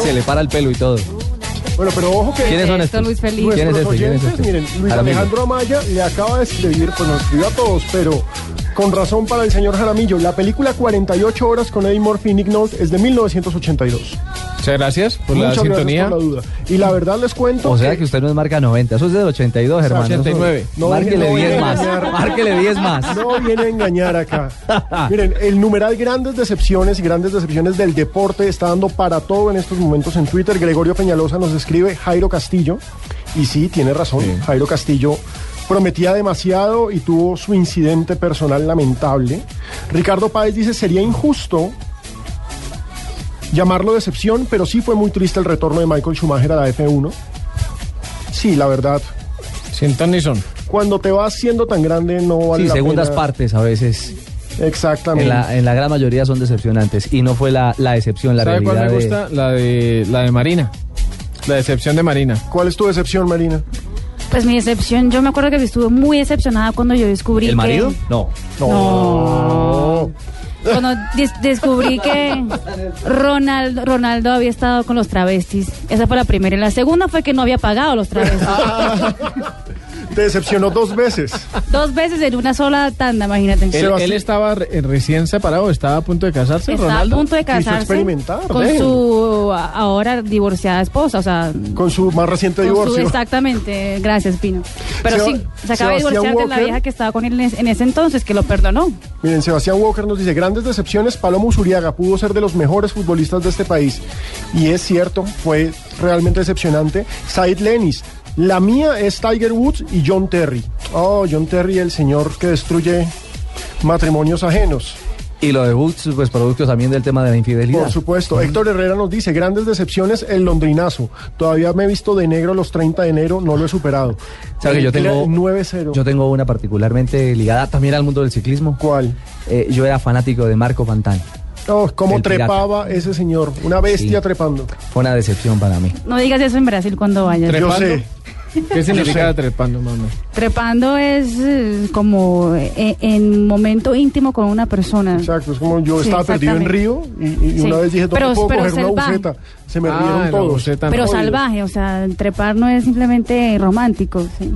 Se le para el pelo y todo.
Bueno, pero ojo que.
¿Quiénes son
Esto,
estos?
Luis Felipe.
Nuestros
¿Quién es este? ¿Quién es
oyentes,
este?
miren, Luis
Jaramillo.
Alejandro Amaya le acaba de escribir, pues nos escribió a todos, pero con razón para el señor Jaramillo. La película 48 horas con Eddie Murphy y Nick Nolte es de 1982.
Muchas gracias por la sintonía.
gracias por la duda. Y la verdad les cuento.
O sea que usted no es marca 90, eso es del 82, hermano.
89.
No,
Márquele
no,
10
no,
más. Márquele 10 más.
No viene a engañar acá. Miren, el numeral grandes decepciones y grandes decepciones del deporte está dando para todo en estos momentos en Twitter. Gregorio Peñalosa nos escribe Jairo Castillo. Y sí, tiene razón. Jairo Castillo prometía demasiado y tuvo su incidente personal lamentable. Ricardo Páez dice, sería injusto llamarlo decepción, pero sí fue muy triste el retorno de Michael Schumacher a la F1. Sí, la verdad.
Sin ton ni son.
Cuando te vas siendo tan grande no vale
Sí,
la
segundas
pena.
partes a veces.
Exactamente.
En la, en la gran mayoría son decepcionantes. Y no fue la, la excepción, la
¿Sabe cuál
realidad.
me
de-
gusta? La de la de Marina. La decepción de Marina.
¿Cuál es tu decepción, Marina?
Pues mi decepción, yo me acuerdo que estuve muy decepcionada cuando yo descubrí
¿El
que...
marido? No.
No. Cuando des- descubrí que Ronaldo, Ronaldo había estado con los travestis. Esa fue la primera. Y la segunda fue que no había pagado los travestis.
Te decepcionó dos veces.
Dos veces en una sola tanda, imagínate.
Él, él estaba re- recién separado, estaba a punto de casarse,
Estaba
Ronaldo.
a punto de casarse con su a- ahora divorciada esposa, o sea,
Con su más reciente
con su-
divorcio.
exactamente, gracias Pino. Pero
Seba-
sí, se acaba de
Sebastián
divorciar de la
Walker.
vieja que estaba con él en ese, en ese entonces, que lo perdonó.
Miren, Sebastián Walker nos dice, grandes decepciones, Palomo Usuriaga pudo ser de los mejores futbolistas de este país. Y es cierto, fue realmente decepcionante. Said Lenis, la mía es Tiger Woods y John Terry. Oh, John Terry, el señor que destruye matrimonios ajenos.
Y lo de Woods, pues producto también del tema de la infidelidad.
Por supuesto. Héctor Herrera nos dice, grandes decepciones, el londrinazo. Todavía me he visto de negro los 30 de enero, no lo he superado.
¿Sabe que yo
Era
tengo
9-0.
Yo tengo una particularmente ligada también al mundo del ciclismo.
¿Cuál?
yo era fanático de Marco Pantani.
Oh, cómo
pirata.
trepaba ese señor. Una bestia
Sí.
trepando.
Fue una decepción para mí.
No digas eso en Brasil cuando vayas.
Yo sé.
¿Qué significa trepando, mamá?
Trepando es eh, como eh, en momento íntimo con una persona.
Exacto, es como yo
Sí,
estaba perdido en Río
exactamente.
y, y
Sí.
una vez dije, ¿dónde
Pero-
puedo
pero
coger una
salvaje.
buceta? Se me
Ah,
rieron
la
todos.
buceta,
Pero salvaje, o sea, trepar no es simplemente romántico. sí.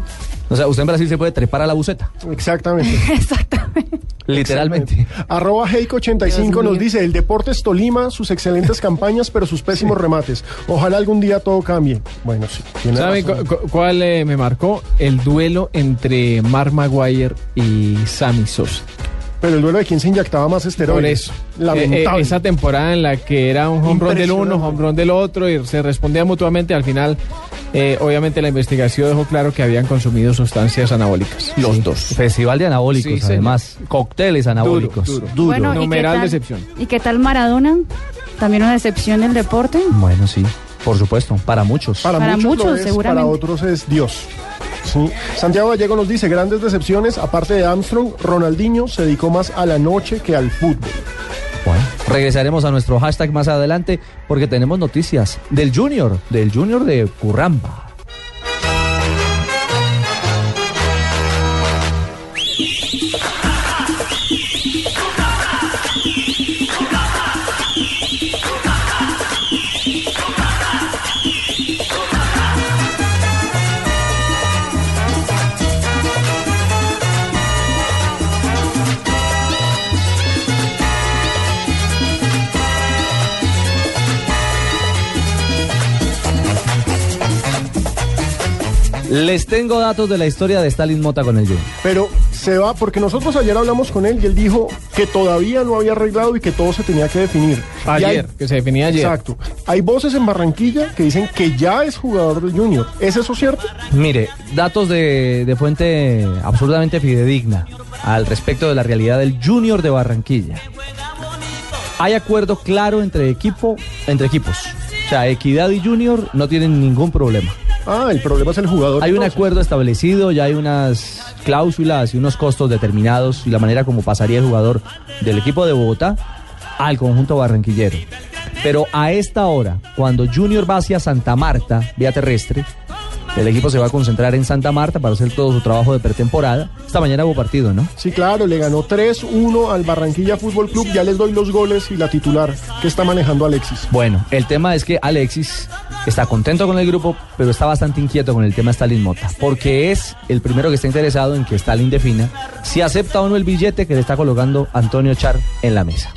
O sea, usted en Brasil se puede trepar a la buceta.
Exactamente.
Literalmente.
Arroba Heiko85
Dios
nos dice, el Deportes Tolima, sus excelentes campañas, pero sus pésimos remates. Ojalá algún día todo cambie. Bueno, sí. tiene
¿Saben
razón.
cu- cu- cuál eh, me marcó? El duelo entre Mark Maguire y Sammy Sosa.
Pero el duelo de quién se inyectaba más esteroides.
Por eso.
Lamentable.
Eh, eh, esa temporada en la que era un home run del uno, home run del otro y se respondían mutuamente. Al final, eh, obviamente, la investigación dejó claro que habían consumido sustancias anabólicas. Los
Sí.
dos.
Festival de anabólicos,
Sí,
además. Cócteles anabólicos.
Duro,
Duro.
Bueno, ¿y qué
Numeral
tal-
decepción.
¿Y qué tal Maradona? También una decepción del deporte.
Bueno, sí. Por supuesto. Para muchos.
Para,
Para
muchos, lo
muchos,
es,
seguramente.
para otros es Dios. Sí. Santiago Gallego nos dice, grandes decepciones, aparte de Armstrong, Ronaldinho se dedicó más a la noche que al fútbol.
Bueno, regresaremos a nuestro hashtag más adelante porque tenemos noticias del Junior, del Junior de Curramba. Les tengo datos de la historia de Stalin Mota con el Junior.
Pero se va, porque nosotros ayer hablamos con él y él dijo que todavía no había arreglado y que todo se tenía que definir.
Ayer,
hay-
que se definía ayer.
Exacto. Hay voces en Barranquilla que dicen que ya es jugador del Junior. ¿Es eso cierto?
Mire, datos de, de fuente absolutamente fidedigna al respecto de la realidad del Junior de Barranquilla. Hay acuerdo claro entre equipo, entre equipos. O sea, Equidad y Junior no tienen ningún problema.
Ah, el problema es el jugador.
Hay un acuerdo establecido, ya hay unas cláusulas y unos costos determinados y la manera como pasaría el jugador del equipo de Bogotá al conjunto barranquillero. Pero a esta hora, cuando Junior va hacia Santa Marta, vía terrestre, el equipo se va a concentrar en Santa Marta para hacer todo su trabajo de pretemporada. Esta mañana hubo partido, ¿no?
Sí, claro, le ganó 3-1 al Barranquilla Fútbol Club. Ya les doy los goles y la titular que está manejando Alexis.
Bueno, el tema es que Alexis está contento con el grupo, pero está bastante inquieto con el tema Stalin Mota, porque es el primero que está interesado en que Stalin defina si acepta o no el billete que le está colocando Antonio Char en la mesa.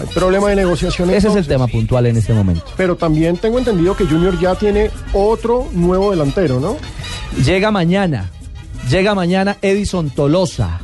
Hay problema de negociación.
Ese es el tema puntual en este momento.
Pero también tengo entendido que Junior ya tiene otro nuevo delantero, ¿no?
Llega mañana, llega mañana Edison Tolosa,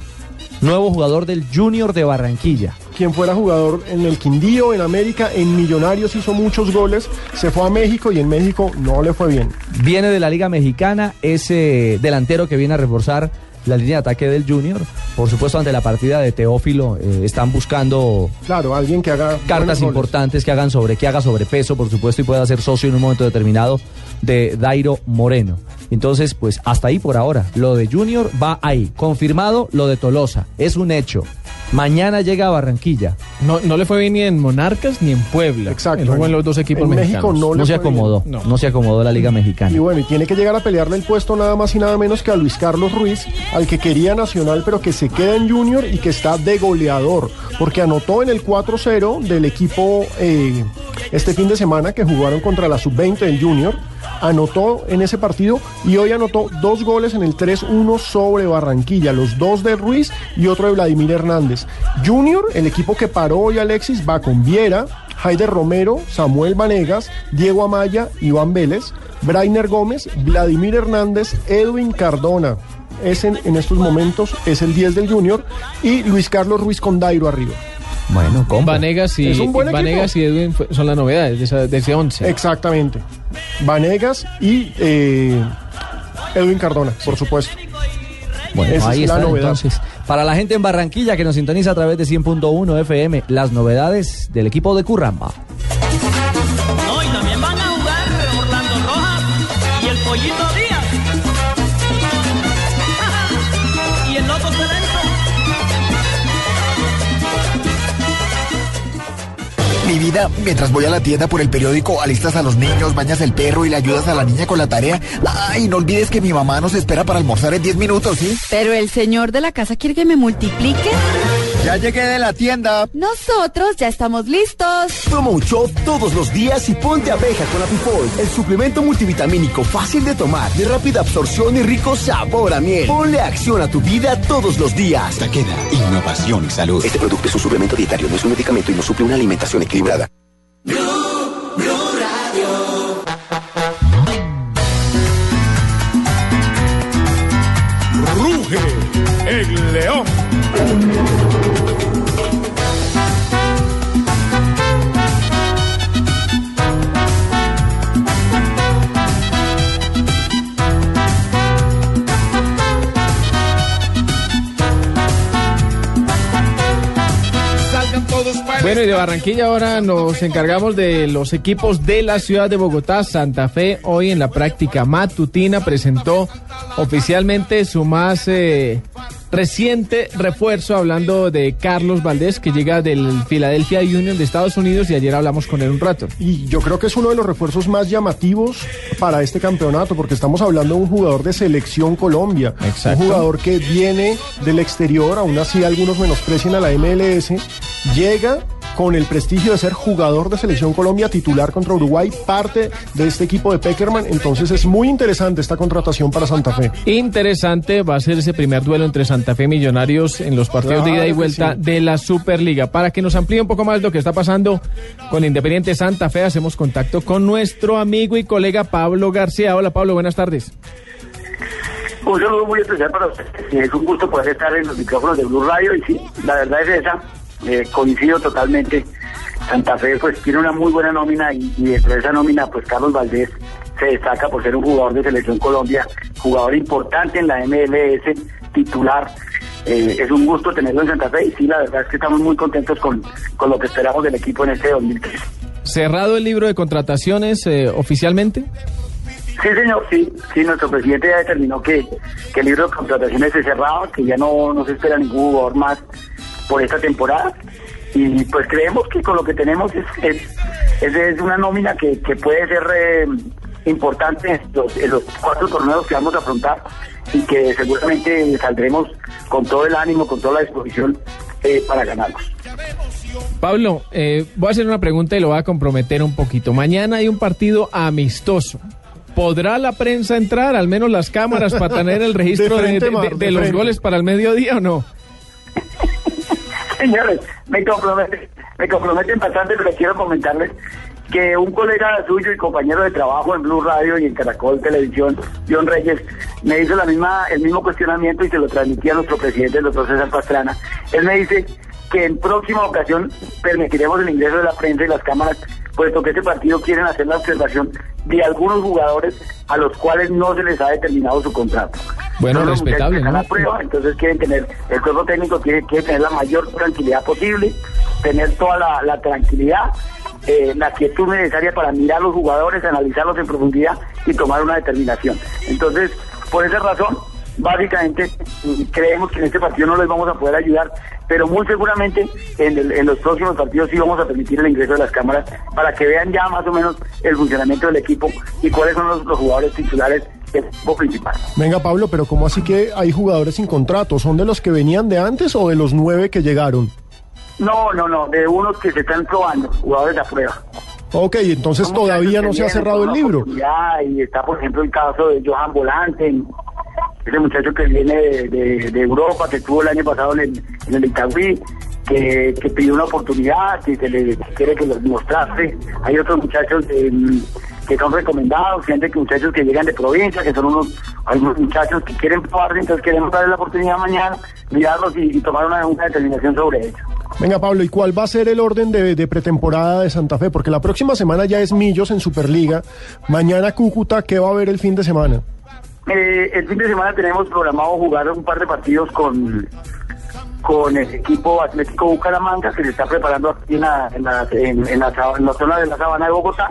nuevo jugador del Junior de Barranquilla.
Quien fuera jugador en el Quindío, en América, en Millonarios hizo muchos goles, se fue a México y en México no le fue bien.
Viene de la Liga Mexicana, ese delantero que viene a reforzar la línea de ataque del Junior. Por supuesto, ante la partida de Teófilo, eh, están buscando
Claro, alguien que haga
cartas importantes que hagan sobre, que haga sobrepeso, por supuesto, y pueda ser socio en un momento determinado de Dairo Moreno. Entonces, pues hasta ahí por ahora. Lo de Junior va ahí. Confirmado lo de Tolosa. Es un hecho. Mañana llega a Barranquilla.
No, no le fue bien ni en Monarcas ni en Puebla.
Exacto.
Jugó en los dos equipos
En México
mexicanos.
no le
No se
fue bien.
acomodó.
No.
No se acomodó la Liga Mexicana.
Y bueno, y tiene que llegar a pelearle el puesto nada más y nada menos que a Luis Carlos Ruiz, al que quería Nacional, pero que se queda en Junior y que está de goleador, porque anotó en el 4-0 del equipo eh, este fin de semana que jugaron contra la sub-20 del Junior. Anotó en ese partido y hoy anotó dos goles en el 3-1 sobre Barranquilla, los dos de Ruiz y otro de Vladimir Hernández. Junior, el equipo que paró hoy Alexis, va con Viera, Haider Romero, Samuel Vanegas, Diego Amaya, Iván Vélez, Brainer Gómez, Vladimir Hernández, Edwin Cardona. Es en, en estos momentos es el 10 del Junior y Luis Carlos Ruiz Condairo arriba.
Bueno,
Con Vanegas y, Vanegas y Edwin son las novedades de, esa- de ese 11.
Exactamente. Vanegas y eh, Edwin Cardona, por supuesto.
Bueno,
Esa
ahí
es la
está
novedad.
entonces. Para la gente en Barranquilla que nos sintoniza a través de 100.1 FM, las novedades del equipo de Curramba.
Mi vida, mientras voy a la tienda por el periódico, alistas a los niños, bañas el perro y le ayudas a la niña con la tarea. Ay, no olvides que mi mamá nos espera para almorzar en 10 minutos, ¿sí?
Pero el señor de la casa quiere que me multiplique.
Ya llegué de la tienda.
Nosotros ya estamos listos.
Toma un shot todos los días y ponte abeja con Apifol, el suplemento multivitamínico fácil de tomar, de rápida absorción y rico sabor a miel. Ponle acción a tu vida todos los días.
Taqueda, innovación y salud. Este producto es un suplemento dietario, no es un medicamento y no suple una alimentación equilibrada.
Ruge
Bueno, y de Barranquilla ahora nos encargamos de los equipos de la ciudad de Bogotá. Santa Fe hoy en la práctica matutina presentó oficialmente su más eh, reciente refuerzo, hablando de Carlos Valdés, que llega del Philadelphia Union de Estados Unidos y ayer hablamos con él un rato.
Y yo creo que es uno de los refuerzos más llamativos para este campeonato, porque estamos hablando de un jugador de selección Colombia.
Exacto.
Un jugador que viene del exterior, aún así algunos menosprecian a la MLS, llega con el prestigio de ser jugador de selección Colombia titular contra Uruguay, parte de este equipo de Peckerman. Entonces es muy interesante esta contratación para Santa Fe.
Interesante va a ser ese primer duelo entre Santa Fe y Millonarios en los partidos de ida y vuelta
sí.
de la Superliga. Para que nos amplíe un poco más lo que está pasando con Independiente Santa Fe, hacemos contacto con nuestro amigo y colega Pablo García. Hola Pablo, buenas tardes.
Un saludo muy especial para ustedes. Es un gusto poder estar en los micrófonos de Blue Radio y sí, la verdad es esa. Eh, coincido totalmente. Santa Fe pues tiene una muy buena nómina y, y dentro de esa nómina pues Carlos Valdés se destaca por ser un jugador de selección Colombia, jugador importante en la MLS, titular. Eh, es un gusto tenerlo en Santa Fe y sí, la verdad es que estamos muy contentos con, con lo que esperamos del equipo en este 2013.
Cerrado el libro de contrataciones eh, oficialmente.
Sí, señor, sí, sí, nuestro presidente ya determinó que, que el libro de contrataciones se cerraba, que ya no, no se espera ningún jugador más por esta temporada. Y pues creemos que con lo que tenemos es, es, es, es una nómina que, que puede ser eh, importante en los, en los cuatro torneos que vamos a afrontar y que seguramente saldremos con todo el ánimo, con toda la disposición eh, para ganarlos.
Pablo, eh, voy a hacer una pregunta y lo voy a comprometer un poquito. Mañana hay un partido amistoso. ¿Podrá la prensa entrar, al menos las cámaras, para tener el registro de,
frente,
de-
Mar,
de-
de
de los goles para el mediodía o no?
Señores, me comprometen, me comprometen bastante, pero quiero comentarles que un colega suyo y compañero de trabajo en Blue Radio y en Caracol Televisión, John Reyes, me hizo la misma, el mismo cuestionamiento y se lo transmití a nuestro presidente, el doctor César Pastrana. Él me dice que en próxima ocasión permitiremos el ingreso de la prensa y las cámaras, puesto que este partido quieren hacer la observación de algunos jugadores a los cuales no se les ha determinado su contrato.
Bueno, respetable, ¿no?
prueba, entonces quieren tener, el cuerpo técnico quiere, quiere tener la mayor tranquilidad posible, tener toda la, la tranquilidad, eh, la quietud necesaria para mirar a los jugadores, analizarlos en profundidad y tomar una determinación. Entonces, por esa razón, básicamente creemos que en este partido no les vamos a poder ayudar, pero muy seguramente en, el- en los próximos partidos sí vamos a permitir el ingreso de las cámaras para que vean ya más o menos el funcionamiento del equipo y cuáles son los, los jugadores titulares del equipo principal.
Venga, Pablo, pero ¿cómo así que hay jugadores sin contrato? ¿Son de los que venían de antes o de los nueve que llegaron?
No, no, no, de unos que se están probando, jugadores a prueba.
Ok, entonces todavía no se ha cerrado el libro.
oportunidad, Y está, por ejemplo, el caso de Johan Volante, ese muchacho que viene de, de- de Europa, que estuvo el año pasado en el, en el Itagüí, que, que pidió una oportunidad, que se le quiere que los mostrase. Hay otros muchachos eh, que son recomendados, gente que muchachos que llegan de provincia, que son unos algunos muchachos que quieren probar, entonces queremos darle la oportunidad mañana, mirarlos y, y tomar una, una determinación sobre ello.
Venga, Pablo, ¿y cuál va a ser el orden de, de pretemporada de Santa Fe? Porque la próxima semana ya es Millos en Superliga. Mañana Cúcuta, ¿qué va a haber el fin de semana?
Eh, el fin de semana tenemos programado jugar un par de partidos con con el equipo Atlético Bucaramanga que se está preparando aquí en la, en la, en, en la, sab- en la zona de la Sabana de Bogotá.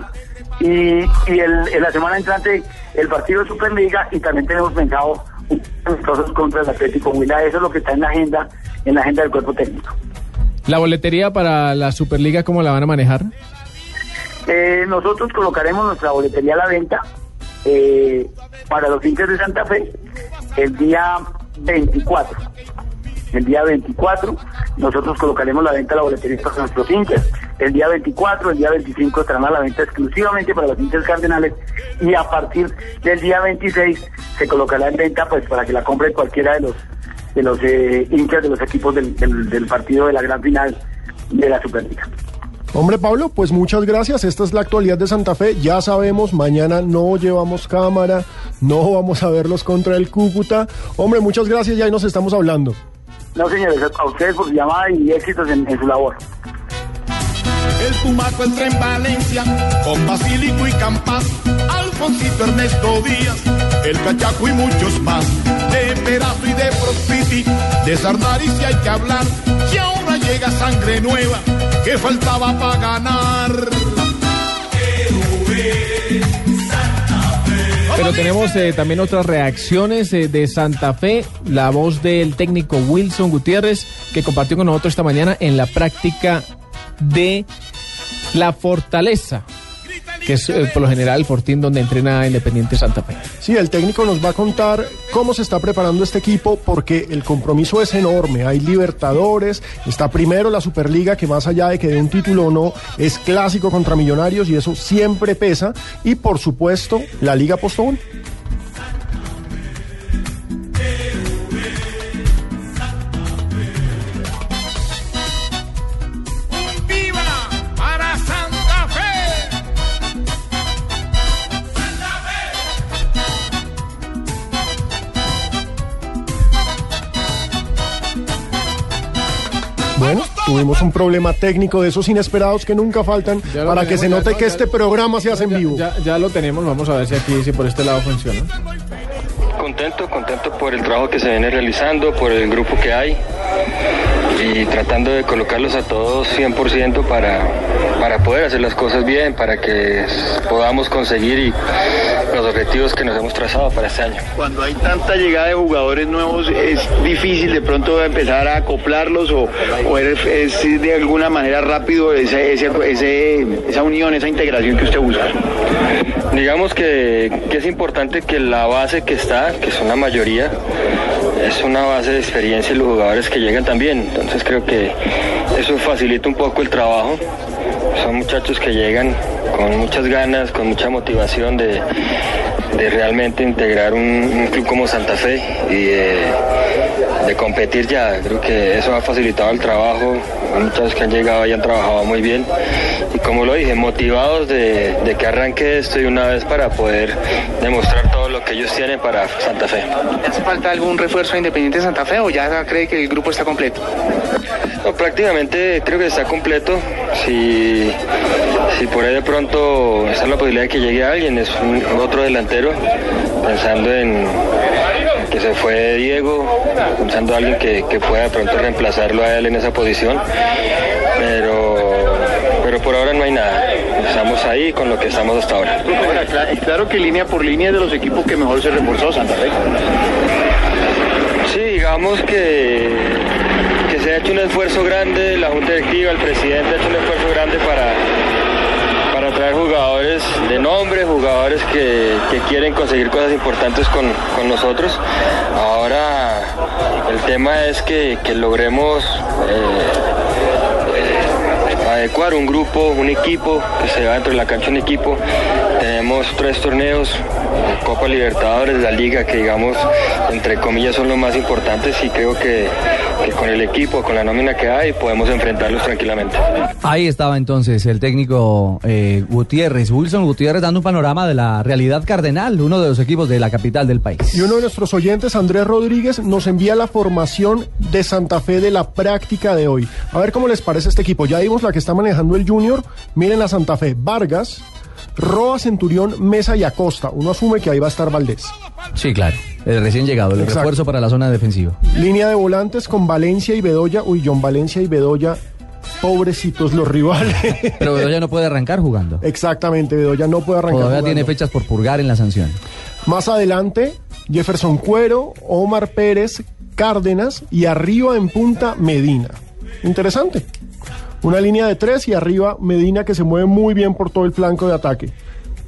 Y, y el, en la semana entrante el partido de Superliga y también tenemos pensado un amistosos contra el Atlético Huila. Eso es lo que está en la agenda en la agenda del cuerpo técnico.
La boletería para la Superliga, ¿cómo la van a manejar?
Eh, nosotros colocaremos nuestra boletería a la venta eh, para los hinchas de Santa Fe el día 24. El día 24 nosotros colocaremos la venta de la boletería para nuestros hinchas. El día 24, el día 25 estarán a la venta exclusivamente para los hinchas cardenales y a partir del día 26 se colocará en venta pues para que la compre cualquiera de los de los eh, hinchas de los equipos del, del- del partido de la gran final de la Superliga.
Hombre, Pablo, pues muchas gracias. Esta es la actualidad de Santa Fe. Ya sabemos, mañana no llevamos cámara, no vamos a verlos contra el Cúcuta. Hombre, muchas gracias, ya ahí nos estamos hablando.
No, señores, a ustedes por su llamada y éxitos en, en su labor.
El Pumaco entra en Valencia con Basílico y Campas, Alfonsito Ernesto Díaz, el Cachaco y muchos más. De Perazo y de Prospiti, de Sardari si hay que hablar. Y ahora llega sangre nueva que faltaba para ganar.
Pero tenemos eh, también otras reacciones eh, de Santa Fe, la voz del técnico Wilson Gutiérrez, que compartió con nosotros esta mañana en la práctica de la Fortaleza, que es eh, por lo general el fortín donde entrena Independiente Santa Fe.
Sí, el técnico nos va a contar cómo se está preparando este equipo porque el compromiso es enorme. Hay Libertadores, está primero la Superliga que más allá de que dé un título o no, es clásico contra Millonarios y eso siempre pesa. Y por supuesto, la Liga Postobón. Tuvimos un problema técnico de esos inesperados que nunca faltan para que se note
no,
que
ya-
este programa se hace en vivo.
Ya, ya lo tenemos, vamos a ver si aquí, si por este lado funciona.
Contento, contento por el trabajo que se viene realizando, por el grupo que hay y tratando de colocarlos a todos 100% para, para poder hacer las cosas bien, para que podamos conseguir y los objetivos que nos hemos trazado para este año.
Cuando hay tanta llegada de jugadores nuevos, es difícil de pronto empezar a acoplarlos o, o es, es de alguna manera rápido ese- esa unión, esa integración que usted busca.
Digamos que, que es importante que la base que está, que son la mayoría, es una base de experiencia y los jugadores que llegan también. Entonces creo que eso facilita un poco el trabajo. Son muchachos que llegan con muchas ganas, con mucha motivación de, de realmente integrar un, club como Santa Fe de competir ya. Creo que eso ha facilitado el trabajo. Hay muchachos que han llegado y han trabajado muy bien. Y como lo dije, motivados de, de que arranque esto y una vez para poder demostrar todo lo que ellos tienen para Santa Fe.
¿Hace falta algún refuerzo a Independiente Santa Fe o ya cree que el grupo está completo?
No, prácticamente creo que está completo. Si, si por ahí de pronto está la posibilidad de que llegue alguien, es un- otro delantero, pensando en que se fue Diego, pensando en alguien que, que pueda de pronto reemplazarlo a él en esa posición. Pero, pero por ahora no hay nada. Estamos ahí con lo que estamos hasta ahora.
Cla- claro que línea por línea es de los equipos que mejor se reforzó Santa Fe.
Sí, digamos que, que se ha hecho un esfuerzo grande, la Junta Directiva, el presidente ha hecho un esfuerzo grande para jugadores de nombre, jugadores que, que quieren conseguir cosas importantes con, con nosotros. Ahora el tema es que, que logremos eh, eh, adecuar un grupo, un equipo, que se va dentro de la cancha un equipo. Tenemos tres torneos, Copa Libertadores, la Liga, que digamos, entre comillas, son los más importantes y creo que, que con el equipo, con la nómina que hay, podemos enfrentarlos tranquilamente.
Ahí estaba entonces el técnico eh, Gutiérrez, Wilson Gutiérrez, dando un panorama de la realidad cardenal, uno de los equipos de la capital del país.
Y uno de nuestros oyentes, Andrés Rodríguez, nos envía la formación de Santa Fe de la práctica de hoy. A ver cómo les parece este equipo. Ya vimos la que está manejando el Junior. Miren la Santa Fe. Vargas, Roa, Centurión, Mesa y Acosta. Uno asume que ahí va a estar Valdés.
Sí, claro. El recién llegado, el
Exacto.
refuerzo para la zona defensiva.
Línea de volantes con Valencia y Bedoya. Uy, John Valencia y Bedoya. Pobrecitos los rivales.
Pero Bedoya no puede arrancar jugando.
Exactamente, Bedoya no puede arrancar.
Todavía
jugando.
tiene fechas por purgar en la sanción.
Más adelante, Jefferson Cuero, Omar Pérez, Cárdenas y arriba en punta Medina. Interesante. Una línea de tres y arriba Medina que se mueve muy bien por todo el flanco de ataque.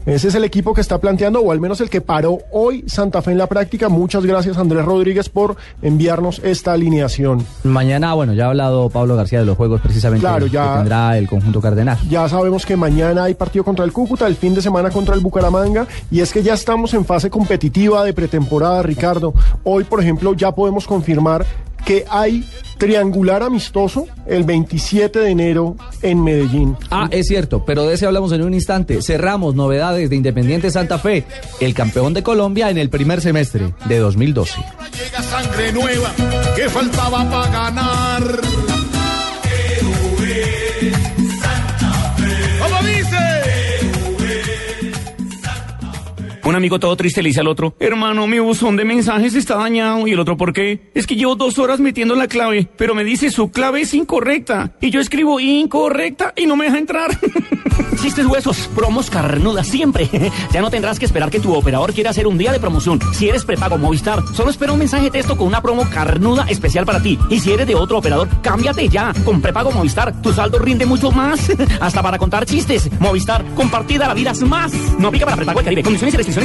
Ese es el equipo que está planteando, o al menos el que paró hoy Santa Fe en la práctica. Muchas gracias Andrés Rodríguez por enviarnos esta alineación.
Mañana, bueno, ya ha hablado Pablo García de los juegos precisamente
Claro, ya-
que tendrá el conjunto cardenal.
Ya sabemos que mañana hay partido contra el Cúcuta, el fin de semana contra el Bucaramanga, y es que ya estamos en fase competitiva de pretemporada, Ricardo. Hoy, por ejemplo, ya podemos confirmar que hay triangular amistoso el 27 de enero en Medellín.
Ah, es cierto, pero de ese hablamos en un instante. Cerramos novedades de Independiente Santa Fe, el campeón de Colombia en el primer semestre de 2012.
Llega sangre nueva que faltaba para ganar.
Un amigo todo triste le dice al otro, hermano, mi buzón de mensajes está dañado. Y el otro, ¿por qué? Es que llevo dos horas metiendo la clave, pero me dice su clave es incorrecta. Y yo escribo incorrecta y no me deja entrar.
Chistes huesos, promos carnudas siempre. Ya no tendrás que esperar que tu operador quiera hacer un día de promoción. Si eres prepago Movistar, solo espera un mensaje texto con una promo carnuda especial para ti. Y si eres de otro operador, cámbiate ya. Con prepago Movistar, tu saldo rinde mucho más. Hasta para contar chistes. Movistar, compartida la vida es más. No aplica para prepago el Caribe. Condiciones y restricciones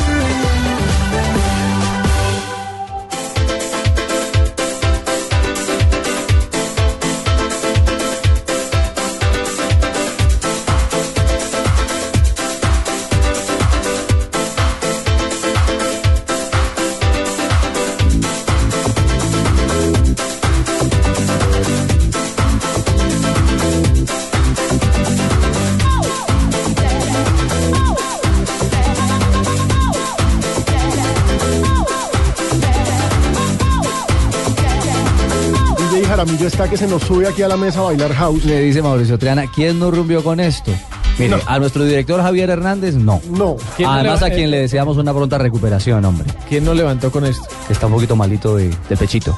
Jaramillo está que se nos sube aquí a la mesa a bailar house.
Le dice Mauricio Triana, ¿quién no rumbió con esto? Mire, a nuestro director Javier Hernández, no.
No.
¿Quién no
Además, a quien le deseamos una pronta recuperación, hombre.
¿Quién nos levantó con esto?
Que está un poquito malito de, de pechito.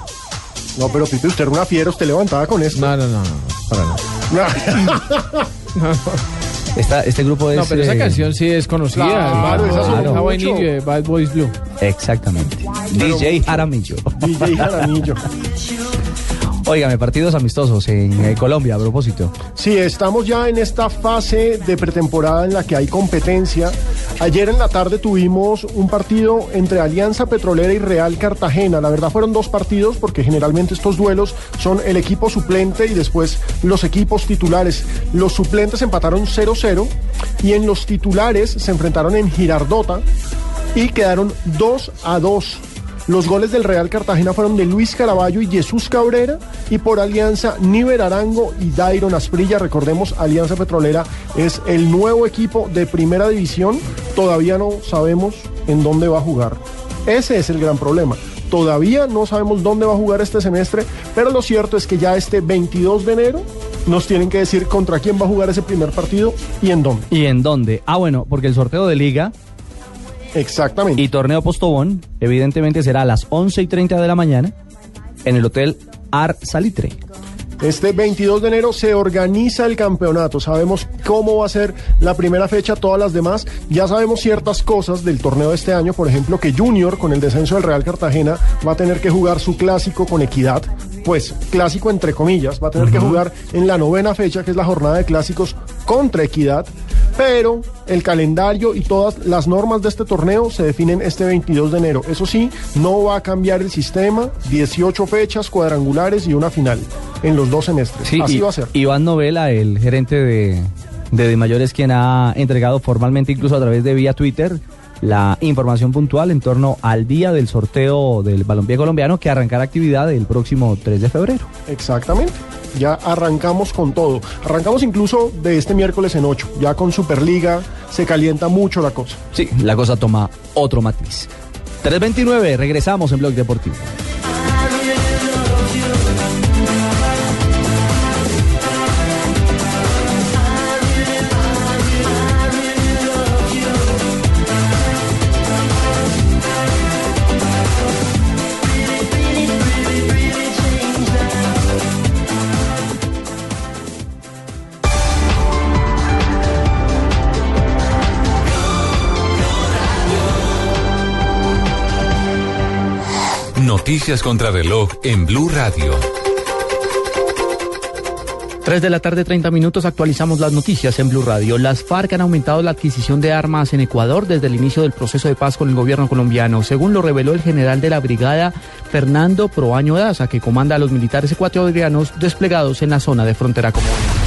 No, pero Pipe, usted era una fiera, usted levantaba con esto.
No, no, no, no, para nada.
Esta, este grupo es...
No, pero esa
eh,
canción sí es conocida.
Claro,
es
esa sonó
How I
mucho.
Need You de Bad Boys Blue.
Exactamente. DJ Jaramillo.
DJ Jaramillo.
Óigame, partidos amistosos en eh, Colombia, a propósito.
Sí, estamos ya en esta fase de pretemporada en la que hay competencia. Ayer en la tarde tuvimos un partido entre Alianza Petrolera y Real Cartagena. La verdad fueron dos partidos porque generalmente estos duelos son el equipo suplente y después los equipos titulares. Los suplentes empataron 0-0 y en los titulares se enfrentaron en Girardota y quedaron 2 a 2. Los goles del Real Cartagena fueron de Luis Caraballo y Jesús Cabrera y por alianza Níver Arango y Dairon Asprilla. Recordemos, Alianza Petrolera es el nuevo equipo de primera división. Todavía no sabemos en dónde va a jugar. Ese es el gran problema. Todavía no sabemos dónde va a jugar este semestre, pero lo cierto es que ya este 22 de enero nos tienen que decir contra quién va a jugar ese primer partido y en dónde.
¿Y en dónde? Ah, bueno, porque el sorteo de liga
Exactamente.
y torneo Postobón, evidentemente será a las 11 y 30 de la mañana en el Hotel Ar Salitre.
Este 22 de enero se organiza el campeonato. Sabemos cómo va a ser la primera fecha, todas las demás. Ya sabemos ciertas cosas del torneo de este año. Por ejemplo, que Junior, con el descenso del Real Cartagena, va a tener que jugar su clásico con equidad. Pues clásico entre comillas. Va a tener que jugar en la novena fecha, que es la jornada de clásicos contra equidad. Pero el calendario y todas las normas de este torneo se definen este 22 de enero. Eso sí, no va a cambiar el sistema. 18 fechas, cuadrangulares y una final en los dos semestres.
Sí,
Así
y-
va a ser.
Iván Novela, el gerente de, de De Mayores, quien ha entregado formalmente, incluso a través de vía Twitter, la información puntual en torno al día del sorteo del balompié colombiano que arrancará actividad el próximo 3 de febrero.
Exactamente. Ya arrancamos con todo. Arrancamos incluso de este miércoles en 8. Ya con Superliga se calienta mucho la cosa.
Sí, la cosa toma otro matiz. 329, regresamos en Blog Deportivo.
Noticias contra reloj en Blue Radio.
3 de la tarde, 30 minutos, actualizamos las noticias en Blue Radio. Las FARC han aumentado la adquisición de armas en Ecuador desde el inicio del proceso de paz con el gobierno colombiano, según lo reveló el general de la brigada Fernando Proaño Daza, que comanda a los militares ecuatorianos desplegados en la zona de frontera común.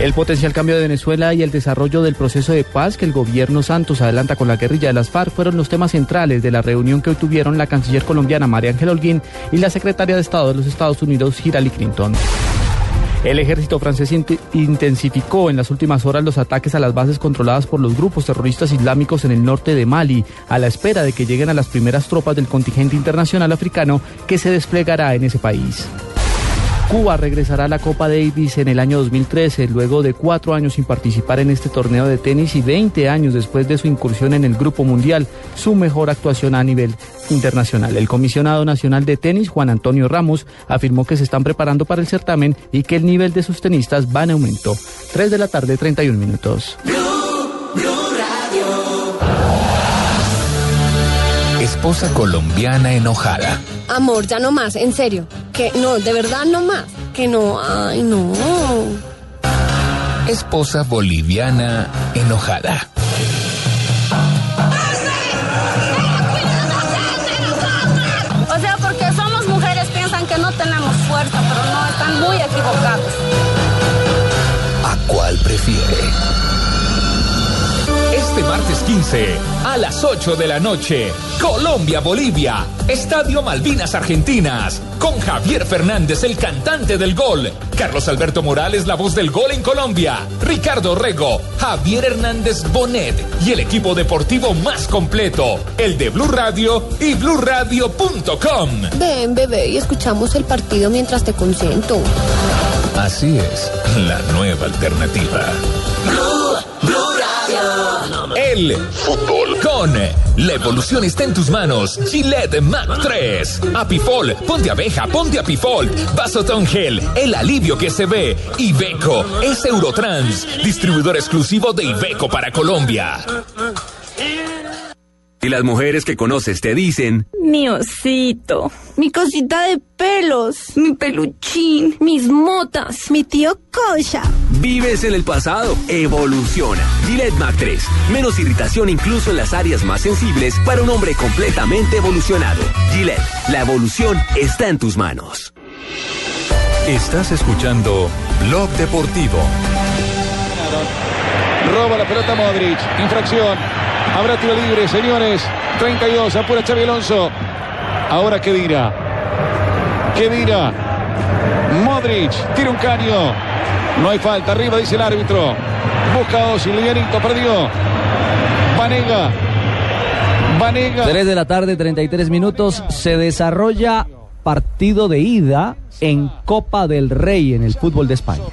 El potencial cambio de Venezuela y el desarrollo del proceso de paz que el gobierno Santos adelanta con la guerrilla de las FARC fueron los temas centrales de la reunión que hoy tuvieron la canciller colombiana María Ángel Holguín y la secretaria de Estado de los Estados Unidos Hillary Clinton. El ejército francés int- intensificó en las últimas horas los ataques a las bases controladas por los grupos terroristas islámicos en el norte de Mali, a la espera de que lleguen a las primeras tropas del contingente internacional africano que se desplegará en ese país. Cuba regresará a la Copa Davis en el año 2013, luego de cuatro años sin participar en este torneo de tenis y 20 años después de su incursión en el Grupo Mundial, su mejor actuación a nivel internacional. El comisionado nacional de tenis, Juan Antonio Ramos, afirmó que se están preparando para el certamen y que el nivel de sus tenistas va en aumento. 3 de la tarde, 31 minutos.
Esposa colombiana enojada.
Amor, ya no más, en serio. Que no, de verdad no más. Que no, ay, no.
Esposa boliviana enojada.
O sea, porque somos mujeres piensan que no tenemos fuerza, pero no, están muy equivocados.
¿A cuál prefiere? Este martes 15, a las 8 de la noche, Colombia-Bolivia, Estadio Malvinas Argentinas, con Javier Fernández, el cantante del gol, Carlos Alberto Morales, la voz del gol en Colombia, Ricardo Rego, Javier Hernández Bonet y el equipo deportivo más completo, el de Blue Radio y BlueRadio.com.
Ven, bebé, y escuchamos el partido mientras te consiento.
Así es, la nueva alternativa. El fútbol con la evolución está en tus manos. Gillette Mac 3. Apifol, ponte abeja, ponte Apifol. Vasotón Gel, el alivio que se ve. Ibeco es Eurotrans, distribuidor exclusivo de Ibeco para Colombia.
Y las mujeres que conoces te dicen,
Mi osito, mi cosita de pelos, mi peluchín, mis motas, mi tío Kosha.
Vives en el pasado, evoluciona. Gillette Mac 3, menos irritación incluso en las áreas más sensibles para un hombre completamente evolucionado. Gillette, la evolución está en tus manos.
Estás escuchando Blog Deportivo.
Roba la pelota Modric. Infracción. Habrá tiro libre, señores. 32. Apura Xavi Alonso. Ahora Kedira. Kedira. Modric. Tira un caño. No hay falta. Arriba dice el árbitro. Busca Osil. Livianito. Perdió. Vanega. Vanega.
3 de la tarde, 33 minutos. Se desarrolla partido de ida en Copa del Rey en el fútbol de España.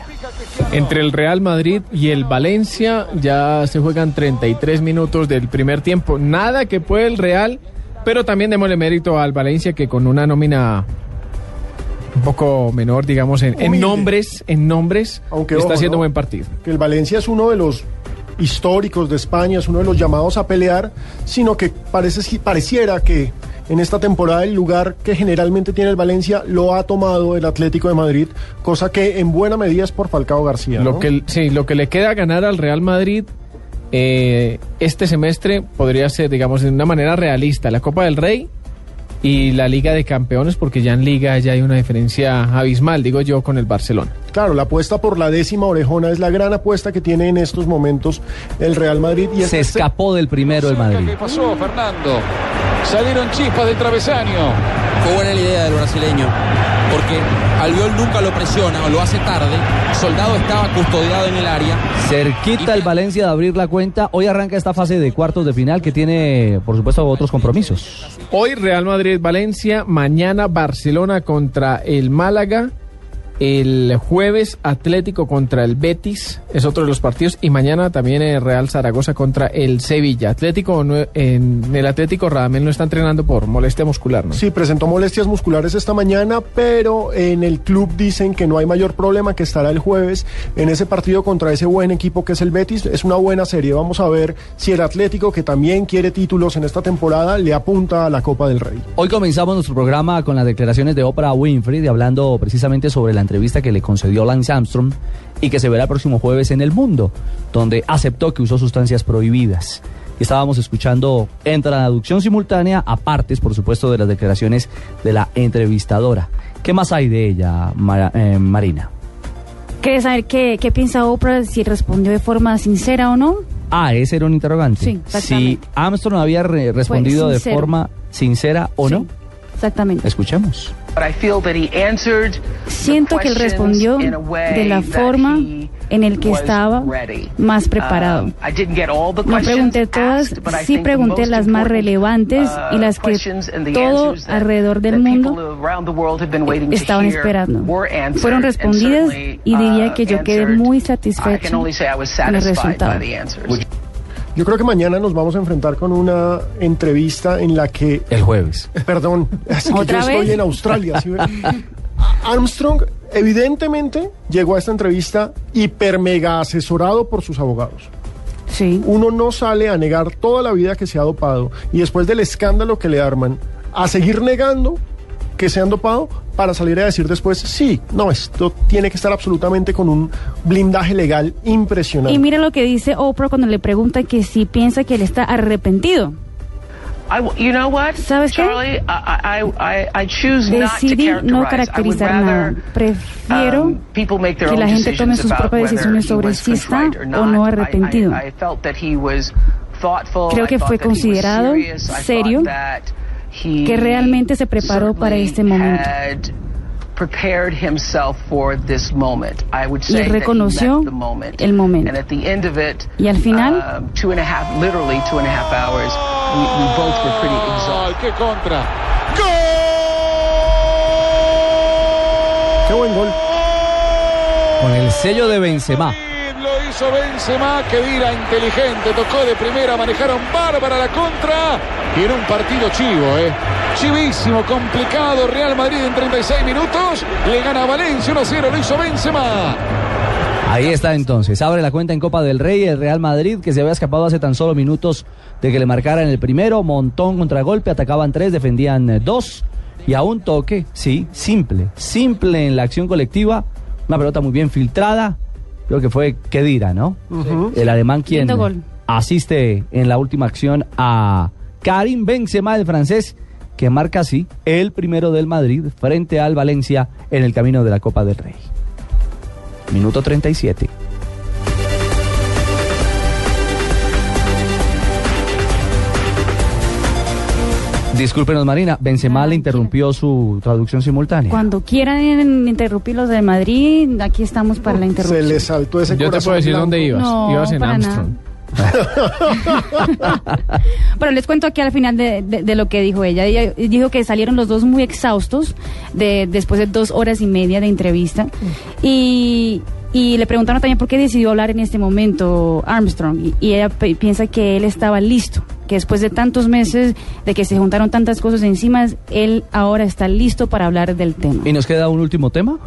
Entre el Real Madrid y el Valencia ya se juegan 33 minutos del primer tiempo. Nada que puede el Real, pero también démosle mérito al Valencia que con una nómina un poco menor, digamos, en, nombres, en nombres,
Aunque,
está
ojo,
haciendo
¿no?
buen partido.
que el Valencia es uno de los históricos de España, es uno de los llamados a pelear, sino que parece, pareciera que en esta temporada el lugar que generalmente tiene el Valencia lo ha tomado el Atlético de Madrid, cosa que en buena medida es por Falcao García.
Lo que, sí, lo que le queda ganar al Real Madrid eh, este semestre podría ser, digamos, de una manera realista, la Copa del Rey y la Liga de Campeones, porque ya en Liga ya hay una diferencia abismal, digo yo, con el Barcelona.
Claro, la apuesta por la décima orejona es la gran apuesta que tiene en estos momentos el Real Madrid. Y
Se
este-
escapó del primero el Madrid.
¿Qué pasó, Fernando? Salieron chispas del travesaño.
Fue buena la idea del brasileño, porque Albiol nunca lo presiona o lo hace tarde. Soldado estaba custodiado en el área.
Cerquita el Valencia de abrir la cuenta. Hoy arranca esta fase de cuartos de final que tiene, por supuesto, otros compromisos.
Hoy Real Madrid-Valencia, mañana Barcelona contra el Málaga, el jueves Atlético contra el Betis, es otro de los partidos, y mañana también el Real Zaragoza contra el Sevilla. Atlético, no- en el Atlético Radamel no está entrenando por molestia muscular, ¿no?
Sí, presentó molestias musculares esta mañana, pero en el club dicen que no hay mayor problema, que estará el jueves en ese partido contra ese buen equipo que es el Betis. Es una buena serie. Vamos a ver si el Atlético, que también quiere títulos en esta temporada, le apunta a la Copa del Rey.
Hoy comenzamos nuestro programa con las declaraciones de Oprah Winfrey, de hablando precisamente sobre la entrevista que le concedió Lance Armstrong y que se verá el próximo jueves en El Mundo, donde aceptó que usó sustancias prohibidas. Estábamos escuchando en traducción simultánea, a partes, por supuesto, de las declaraciones de la entrevistadora. ¿Qué más hay de ella, Mara- eh, Marina?
¿Quieres saber qué, qué piensa Oprah, si respondió de forma sincera o no?
Ah, ese era un interrogante.
Sí,
si. Armstrong había re- respondido de forma sincera o no,
Exactamente.
escuchemos.
Siento que él respondió de la forma en el que estaba más preparado. No pregunté todas, sí pregunté las más relevantes y las que todo alrededor del mundo estaban esperando. Fueron respondidas y diría que yo quedé muy satisfecho con el resultado.
Yo creo que mañana nos vamos a enfrentar con una entrevista en la que
El jueves.
Perdón, es que yo
¿Otra
estoy en Australia. ¿sí? Armstrong evidentemente llegó a esta entrevista hiper mega asesorado por sus abogados.
Sí.
Uno no sale a negar toda la vida que se ha dopado y después del escándalo que le arman, a seguir negando que se han dopado para salir a decir después, sí, no, esto tiene que estar absolutamente con un blindaje legal impresionante.
Y mira lo que dice Oprah cuando le pregunta que si piensa que él está arrepentido.
I, you know what,
¿Sabes qué?
Charlie? I, I, I,
Decidí no caracterizar nada.
rather
Prefiero
um,
que la gente tome sus propias decisiones sobre si está o no arrepentido. Creo que fue considerado, serio,
that
que realmente se preparó para este momento.
had prepared himself for this moment. I would
Y reconoció
met the moment.
el momento.
And at the end of it,
Y al final,
two and a half, literally two and a half hours, we, we both were pretty exhausted.
¡Ay, qué contra!
Qué buen gol.
Con el sello de Benzema.
Lo hizo Benzema, que dira inteligente, tocó de primera, manejaron bárbara la contra. Y en un partido chivo, ¿eh? Chivísimo, complicado. Real Madrid en 36 minutos. Le gana Valencia 1-0, lo hizo Benzema.
Ahí está entonces. Abre la cuenta en Copa del Rey el Real Madrid, que se había escapado hace tan solo minutos de que le marcaran el primero. Montón contra golpe, atacaban tres, defendían eh, dos. Y a un toque, sí, simple. Simple en la acción colectiva. Una pelota muy bien filtrada. Creo que fue Kedira, ¿no? El alemán quien asiste en la última acción a Karim Benzema, el francés, que marca así el primero del Madrid frente al Valencia en el camino de la Copa del Rey. Minuto 37. Discúlpenos, Marina. Benzema le interrumpió su traducción simultánea.
Cuando quieran interrumpir los de Madrid, aquí estamos para la
Se
interrupción.
le saltó ese
Yo te puedo decir
blanco.
dónde ibas.
No,
ibas en Armstrong.
Pero les cuento aquí al final de, de- de lo que dijo ella. Ella dijo que salieron los dos muy exhaustos de, después de dos horas y media de entrevista. Y, y le preguntaron también por qué decidió hablar en este momento Armstrong. Y, y ella pe- piensa que él estaba listo que después de tantos meses, de que se juntaron tantas cosas encima, él ahora está listo para hablar del tema.
¿Y nos queda un último tema?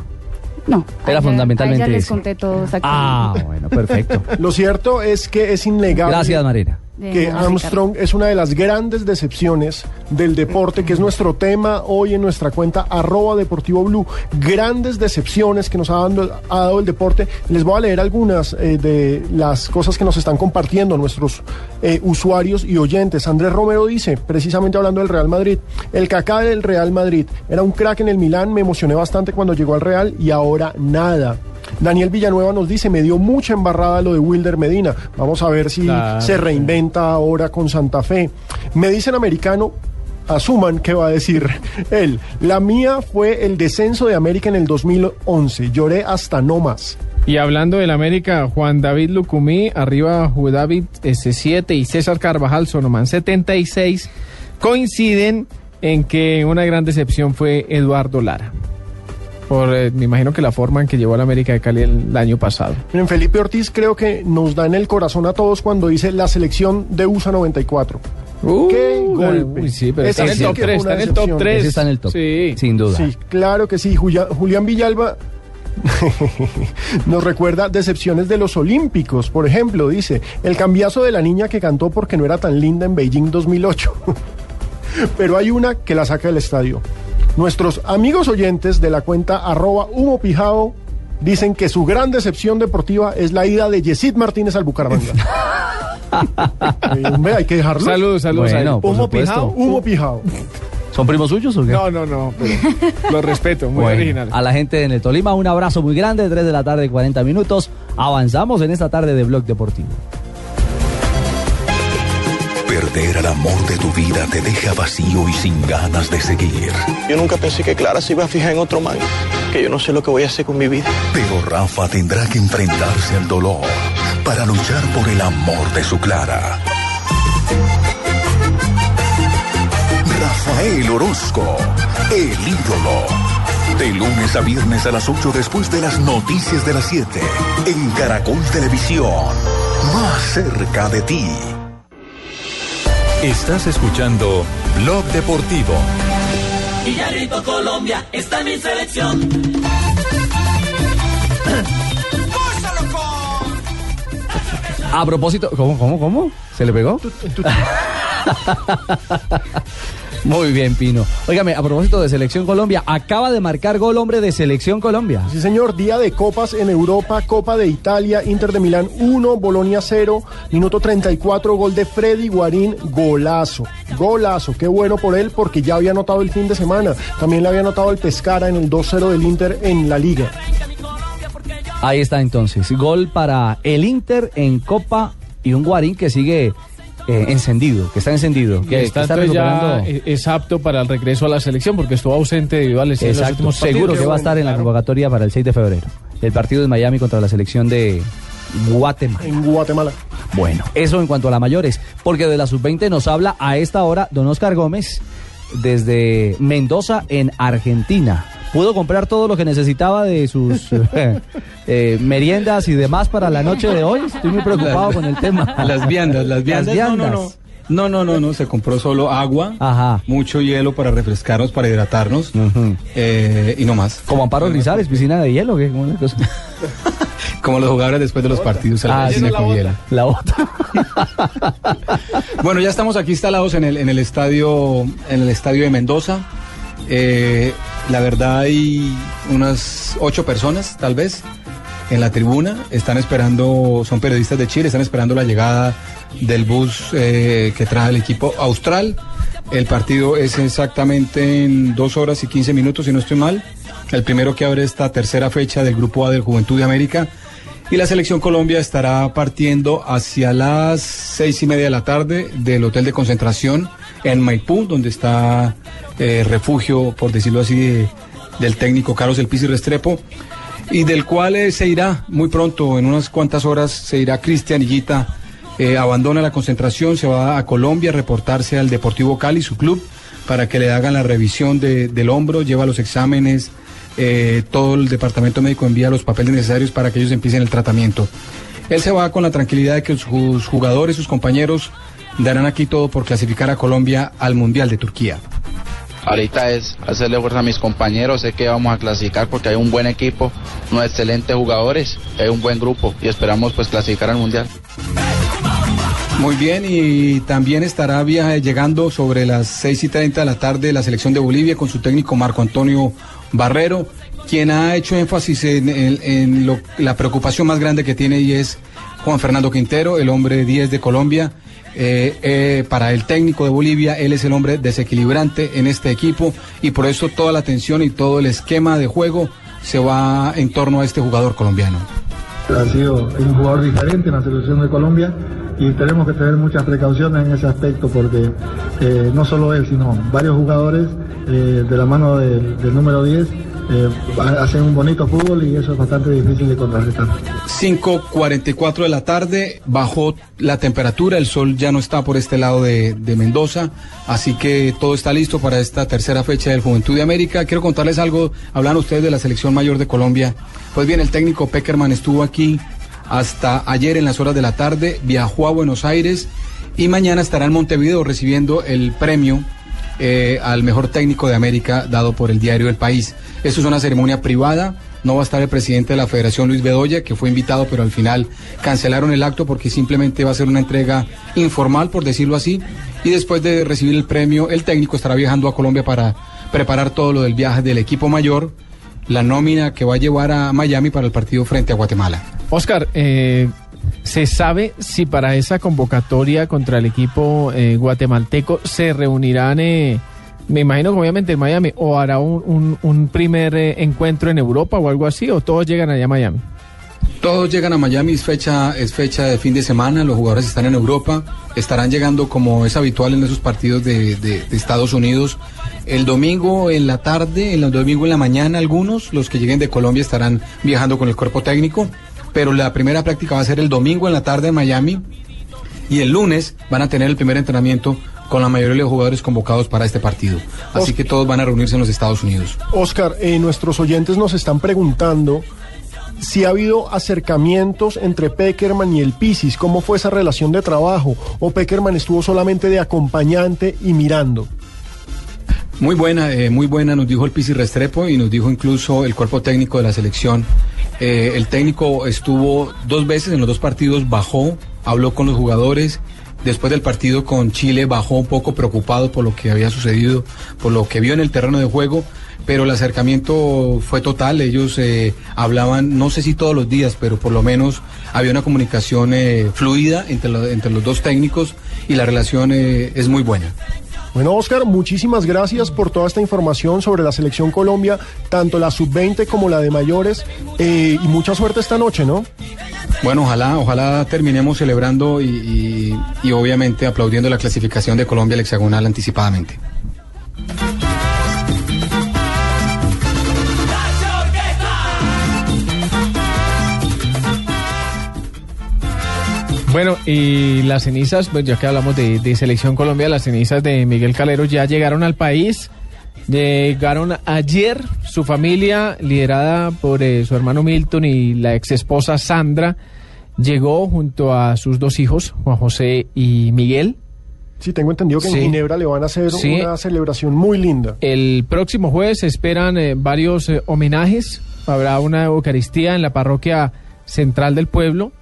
No.
Era fundamentalmente
ya les
ese.
conté todo exactamente.
Ah, bueno, perfecto.
Lo cierto es que es innegable.
Gracias, Marina.
De
que Armstrong es una de las grandes decepciones del deporte, que es nuestro tema hoy en nuestra cuenta arroba deportivo blue. Grandes decepciones que nos ha dado, ha dado el deporte. Les voy a leer algunas eh, de las cosas que nos están compartiendo nuestros eh, usuarios y oyentes. Andrés Romero dice, precisamente hablando del Real Madrid, el cacá del Real Madrid era un crack en el Milán, me emocioné bastante cuando llegó al Real y ahora nada. Daniel Villanueva nos dice, me dio mucha embarrada lo de Wilder Medina. Vamos a ver si
Claro.
se reinventa ahora con Santa Fe. Me dicen americano, asuman que va a decir él. La mía fue el descenso de América en el 2011. Lloré hasta no más.
Y hablando del América, Juan David Lucumí, arriba Judavid S7 y César Carvajal Sonoman 76 coinciden en que una gran decepción fue Eduardo Lara. Por, eh, me imagino que la forma en que llevó al América de Cali el, año pasado.
Miren, Felipe Ortiz creo que nos da en el corazón a todos cuando dice la selección de USA 94. ¡Qué golpe!
uy, sí, pero
Esa
está en el top
que fue
3,
una
está en el top
decepción.
3.
Ese está en el top.
Sí.
Sin duda.
Sí, claro que sí. Julia- Julián Villalba nos recuerda decepciones de los Olímpicos. Por ejemplo, dice, el cambiazo de la niña que cantó porque no era tan linda en Beijing 2008. Pero hay una que la saca del estadio. Nuestros amigos oyentes de la cuenta arroba humo pijao dicen que su gran decepción deportiva es la ida de Yesid Martínez al Bucaramanga. Eh, hombre, hay que dejarlo.
Saludos, saludos.
Bueno,
Humo
supuesto.
pijao, humo pijao.
¿Son primos suyos o qué?
No, no, no, pero lo respeto, muy
Bueno,
original.
A la gente en el Tolima, un abrazo muy grande, 3 de la tarde, 40 minutos. Avanzamos en esta tarde de Blog Deportivo.
Perder al amor de tu vida te deja vacío y sin ganas de seguir.
Yo nunca pensé que Clara se iba a fijar en otro man, que yo no sé lo que voy a hacer con mi vida.
Pero Rafa tendrá que enfrentarse al dolor para luchar por el amor de su Clara. Rafael Orozco, el ídolo. De lunes a viernes a las 8 después de las noticias de las 7. En Caracol Televisión. Más cerca de ti.
Estás escuchando Blog Deportivo.
Villarito Colombia está en mi selección.
A propósito, ¿cómo, cómo, cómo? ¿Se le pegó? Muy bien, Pino. Óigame, a propósito de Selección Colombia, acaba de marcar gol hombre de Selección Colombia.
Sí, señor, día de copas en Europa, Copa de Italia, Inter de Milán 1, Bolonia 0, minuto 34, gol de Freddy Guarín, golazo, golazo, qué bueno por él porque ya había anotado el fin de semana, también le había anotado el Pescara en el 2-0 del Inter en la liga.
Ahí está entonces, gol para el Inter en Copa y un Guarín que sigue eh, encendido, que está encendido, que,
está,
que está
entonces ya
recuperando.
eh, es apto para el regreso a la selección porque estuvo ausente debido a lesiones en los
Exacto,
últimos
seguro que va a estar en la convocatoria para el 6 de febrero. El partido de Miami contra la selección de Guatemala.
En Guatemala.
Bueno, eso en cuanto a la mayores, porque de la sub-20 nos habla a esta hora don Oscar Gómez desde Mendoza en Argentina. Pudo comprar todo lo que necesitaba de sus eh, eh, meriendas y demás para la noche de hoy. Estoy muy preocupado con el tema.
Las viandas, las viandas. no, no, no. No, no, no, no, se compró solo agua, mucho hielo para refrescarnos, para hidratarnos eh, y no más.
Como Amparo Grisales, piscina de hielo, ¿qué? ¿Cómo es la cosa?
Como los jugadores después de los partidos, la
Ah, sí.
con hielo.
La otra.
Bueno, ya estamos aquí instalados en el, en el estadio, en el estadio de Mendoza. Eh, la verdad hay unas ocho personas, tal vez, en la tribuna. Están esperando, son periodistas de Chile, están esperando la llegada del bus eh, que trae el equipo austral. El partido es exactamente en dos horas y 15 minutos, si no estoy mal. El primero que abre esta tercera fecha del Grupo A del Juventud de América. Y la selección Colombia estará partiendo hacia las seis y media de la tarde del hotel de concentración en Maipú, donde está eh, refugio, por decirlo así, de- del técnico Carlos El Pizzi Restrepo, y del cual eh, se irá muy pronto, en unas cuantas horas, se irá Cristian Higuita, eh, abandona la concentración, se va a Colombia a reportarse al Deportivo Cali, su club, para que le hagan la revisión de- del hombro, lleva los exámenes, eh, todo el departamento médico envía los papeles necesarios para que ellos empiecen el tratamiento. Él se va con la tranquilidad de que sus jugadores, sus compañeros, darán aquí todo por clasificar a Colombia al Mundial de Turquía.
Ahorita es hacerle fuerza a mis compañeros, sé que vamos a clasificar porque hay un buen equipo, unos excelentes jugadores, hay un buen grupo y esperamos pues clasificar al Mundial.
Muy bien, y también estará via- llegando sobre las 6 y 30 de la tarde la selección de Bolivia con su técnico Marco Antonio Barrero, quien ha hecho énfasis en, la preocupación más grande que tiene y es Juan Fernando Quintero, el hombre 10 de Colombia. Eh, eh, para el técnico de Bolivia, él es el hombre desequilibrante en este equipo y por eso toda la atención y todo el esquema de juego se va en torno a este jugador colombiano.
Ha sido un jugador diferente en la selección de Colombia y tenemos que tener muchas precauciones en ese aspecto porque eh, no solo él, sino varios jugadores eh, de la mano del, del número 10 eh, hacen un bonito fútbol y eso es bastante difícil de contrarrestar.
5.44 de la tarde, bajó la temperatura, el sol ya no está por este lado de, Mendoza, así que todo está listo para esta tercera fecha del Juventud de América. Quiero contarles algo, hablan ustedes de la selección mayor de Colombia. Pues bien, el técnico Peckerman estuvo aquí hasta ayer en las horas de la tarde, viajó a Buenos Aires y mañana estará en Montevideo recibiendo el premio eh, al mejor técnico de América dado por el diario El País. Esto es una ceremonia privada. No va a estar el presidente de la Federación, Luis Bedoya, que fue invitado, pero al final cancelaron el acto porque simplemente va a ser una entrega informal, por decirlo así. Y después de recibir el premio, el técnico estará viajando a Colombia para preparar todo lo del viaje del equipo mayor, la nómina que va a llevar a Miami para el partido frente a Guatemala.
Oscar, eh, ¿se sabe si para esa convocatoria contra el equipo eh, guatemalteco se reunirán, eh, me imagino que obviamente en Miami, o hará un, primer eh, encuentro en Europa o algo así, o todos llegan allá a Miami?
Todos llegan a Miami, es fecha, es fecha de fin de semana, los jugadores están en Europa, estarán llegando como es habitual en esos partidos de, de- de Estados Unidos. El domingo en la tarde, el domingo en la mañana algunos, los que lleguen de Colombia estarán viajando con el cuerpo técnico, pero la primera práctica va a ser el domingo en la tarde en Miami y el lunes van a tener el primer entrenamiento con la mayoría de los jugadores convocados para este partido. Así que todos van a reunirse en los Estados Unidos.
Oscar, eh, nuestros oyentes nos están preguntando si ha habido acercamientos entre Peckerman y el Pisis, cómo fue esa relación de trabajo, o Peckerman estuvo solamente de acompañante y mirando.
Muy buena, eh, muy buena, nos dijo el Pisi Restrepo y nos dijo incluso el cuerpo técnico de la selección. Eh, el técnico estuvo dos veces en los dos partidos, bajó, habló con los jugadores. Después del partido con Chile bajó un poco preocupado por lo que había sucedido, por lo que vio en el terreno de juego, pero el acercamiento fue total. Ellos eh, hablaban, no sé si todos los días, pero por lo menos había una comunicación eh, fluida entre, entre los dos técnicos y la relación es muy buena.
Bueno, Oscar, muchísimas gracias por toda esta información sobre la selección Colombia, tanto la sub-20 como la de mayores, eh, y mucha suerte esta noche, ¿no?
Bueno, ojalá, ojalá terminemos celebrando y, y- y obviamente aplaudiendo la clasificación de Colombia al hexagonal anticipadamente.
Bueno, y las cenizas, pues ya que hablamos de, de Selección Colombia, las cenizas de Miguel Calero ya llegaron al país. Llegaron ayer, su familia, liderada por eh, su hermano Milton y la ex esposa Sandra, llegó junto a sus dos hijos, Juan José y Miguel.
Sí, tengo entendido que
Sí.
en Ginebra le van a hacer
Sí.
una celebración muy linda.
El próximo jueves se esperan eh, varios eh, homenajes. Habrá una Eucaristía en la parroquia central del pueblo.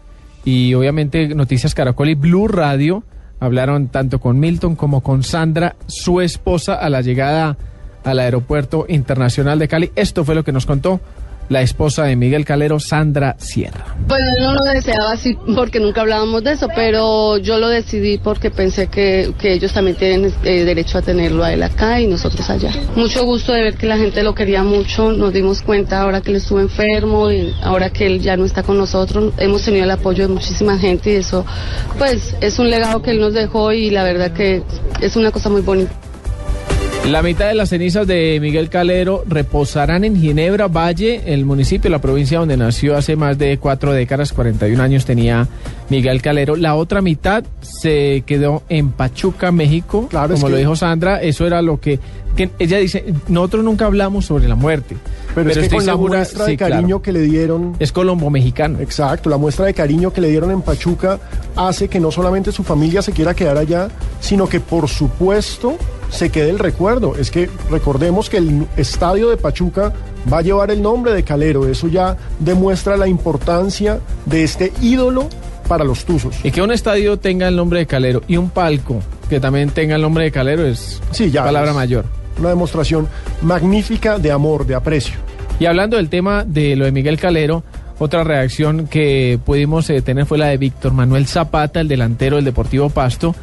Y obviamente Noticias Caracol y Blue Radio hablaron tanto con Milton como con Sandra, su esposa, a la llegada al aeropuerto internacional de Cali. Esto fue lo que nos contó la esposa de Miguel Calero, Sandra Sierra.
Pues no lo deseaba así porque nunca hablábamos de eso, pero yo lo decidí porque pensé que, que ellos también tienen eh, derecho a tenerlo a él acá y nosotros allá. Mucho gusto de ver que la gente lo quería mucho, nos dimos cuenta ahora que él estuvo enfermo y ahora que él ya no está con nosotros, hemos tenido el apoyo de muchísima gente y eso pues es un legado que él nos dejó y la verdad que es una cosa muy bonita.
La mitad de las cenizas de Miguel Calero reposarán en Ginebra, Valle, el municipio, la provincia donde nació hace más de cuatro décadas, 41 años tenía Miguel Calero. La otra mitad se quedó en Pachuca, México,
es
como lo
que-
dijo Sandra, eso era lo que que ella dice, nosotros nunca hablamos sobre la muerte.
Pero, es que
estoy
con la muestra
sí,
de cariño
claro.
que le dieron.
Es colombo-mexicano.
Exacto, la muestra de cariño que le dieron en Pachuca hace que no solamente su familia se quiera quedar allá, sino que por supuesto se quede el recuerdo. Es que recordemos que el estadio de Pachuca va a llevar el nombre de Calero. Eso ya demuestra la importancia de este ídolo para los Tuzos.
Y que un estadio tenga el nombre de Calero y un palco que también tenga el nombre de Calero es
Sí, ya,
palabra
es
mayor.
Una demostración magnífica de amor, de aprecio.
Y hablando del tema de lo de Miguel Calero, otra reacción que pudimos eh, tener fue la de Víctor Manuel Zapata, el delantero del Deportivo Pasto,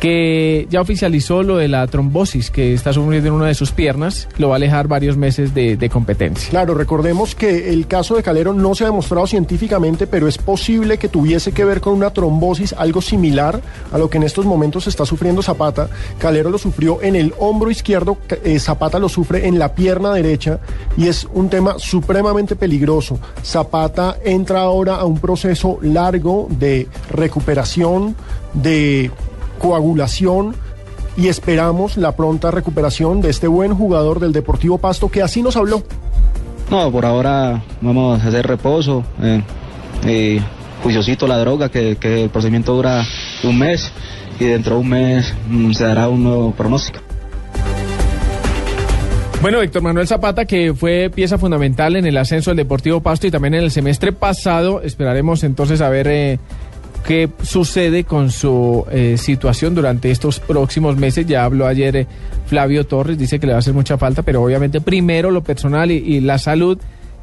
que ya oficializó lo de la trombosis que está sufriendo en una de sus piernas, lo va a alejar varios meses de, competencia.
Claro, recordemos que el caso de Calero no se ha demostrado científicamente, pero es posible que tuviese que ver con una trombosis, algo similar a lo que en estos momentos está sufriendo Zapata. Calero lo sufrió en el hombro izquierdo, eh, Zapata lo sufre en la pierna derecha y es un tema supremamente peligroso. Zapata entra ahora a un proceso largo de recuperación, de coagulación y esperamos la pronta recuperación de este buen jugador del Deportivo Pasto que así nos habló.
No, por ahora vamos a hacer reposo, eh, y juiciosito la droga, que, que el procedimiento dura un mes y dentro de un mes mm, se dará un nuevo pronóstico.
Bueno, Víctor Manuel Zapata, que fue pieza fundamental en el ascenso del Deportivo Pasto y también en el semestre pasado, esperaremos entonces a ver eh, qué sucede con su eh, situación durante estos próximos meses. Ya habló ayer eh, Flavio Torres, dice que le va a hacer mucha falta, pero obviamente primero lo personal y, la salud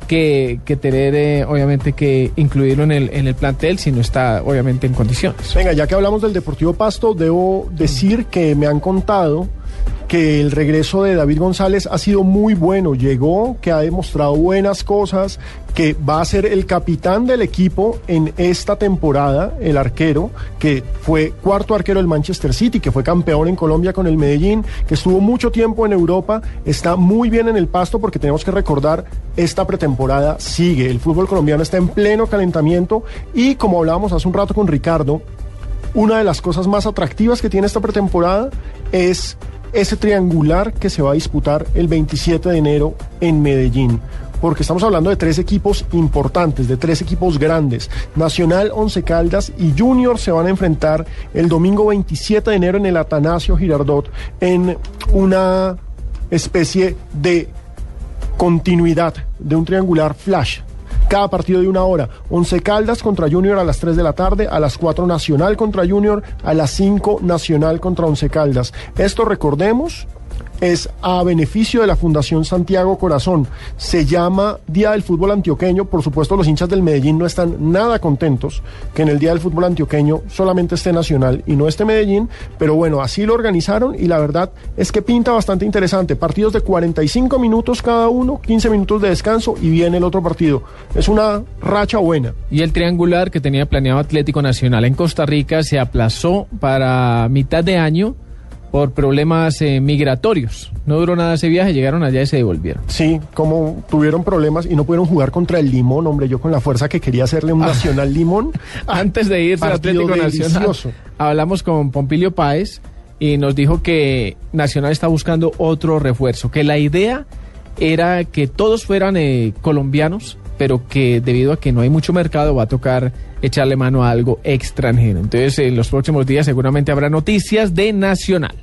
que, que tener, eh, obviamente, que incluirlo en el, en el plantel si no está, obviamente, en condiciones.
Venga, ya que hablamos del Deportivo Pasto, debo decir que me han contado que el regreso de David González ha sido muy bueno. Llegó, que ha demostrado buenas cosas, que va a ser el capitán del equipo en esta temporada, el arquero, que fue cuarto arquero del Manchester City, que fue campeón en Colombia con el Medellín, que estuvo mucho tiempo en Europa, está muy bien en el pasto porque tenemos que recordar, esta pretemporada sigue. El fútbol colombiano está en pleno calentamiento y como hablábamos hace un rato con Ricardo, una de las cosas más atractivas que tiene esta pretemporada es ese triangular que se va a disputar el 27 de enero en Medellín. Porque estamos hablando de tres equipos importantes, de tres equipos grandes. Nacional, Once Caldas y Junior se van a enfrentar el domingo 27 de enero en el Atanasio Girardot en una especie de continuidad de un triangular flash. Cada partido de una hora. Once Caldas contra Junior a las 3 de la tarde, a las 4 Nacional contra Junior, a las 5 Nacional contra Once Caldas. Esto recordemos es a beneficio de la Fundación Santiago Corazón. Se llama Día del Fútbol Antioqueño. Por supuesto, los hinchas del Medellín no están nada contentos que en el Día del Fútbol Antioqueño solamente esté Nacional y no esté Medellín. Pero bueno, así lo organizaron y la verdad es que pinta bastante interesante. Partidos de 45 minutos cada uno, 15 minutos de descanso y viene el otro partido. Es una racha buena.
Y el triangular que tenía planeado Atlético Nacional en Costa Rica se aplazó para mitad de año por problemas eh, migratorios. No duró nada ese viaje, llegaron allá y se devolvieron.
Sí, como tuvieron problemas y no pudieron jugar contra el Limón, hombre, yo con la fuerza que quería hacerle un Nacional Limón.
Antes de irse al Atlético Nacional,
delicioso.
hablamos con Pompilio Páez y nos dijo que Nacional está buscando otro refuerzo, que la idea era que todos fueran eh, colombianos, pero que debido a que no hay mucho mercado va a tocar echarle mano a algo extranjero. Entonces, en los próximos días seguramente habrá noticias de Nacional.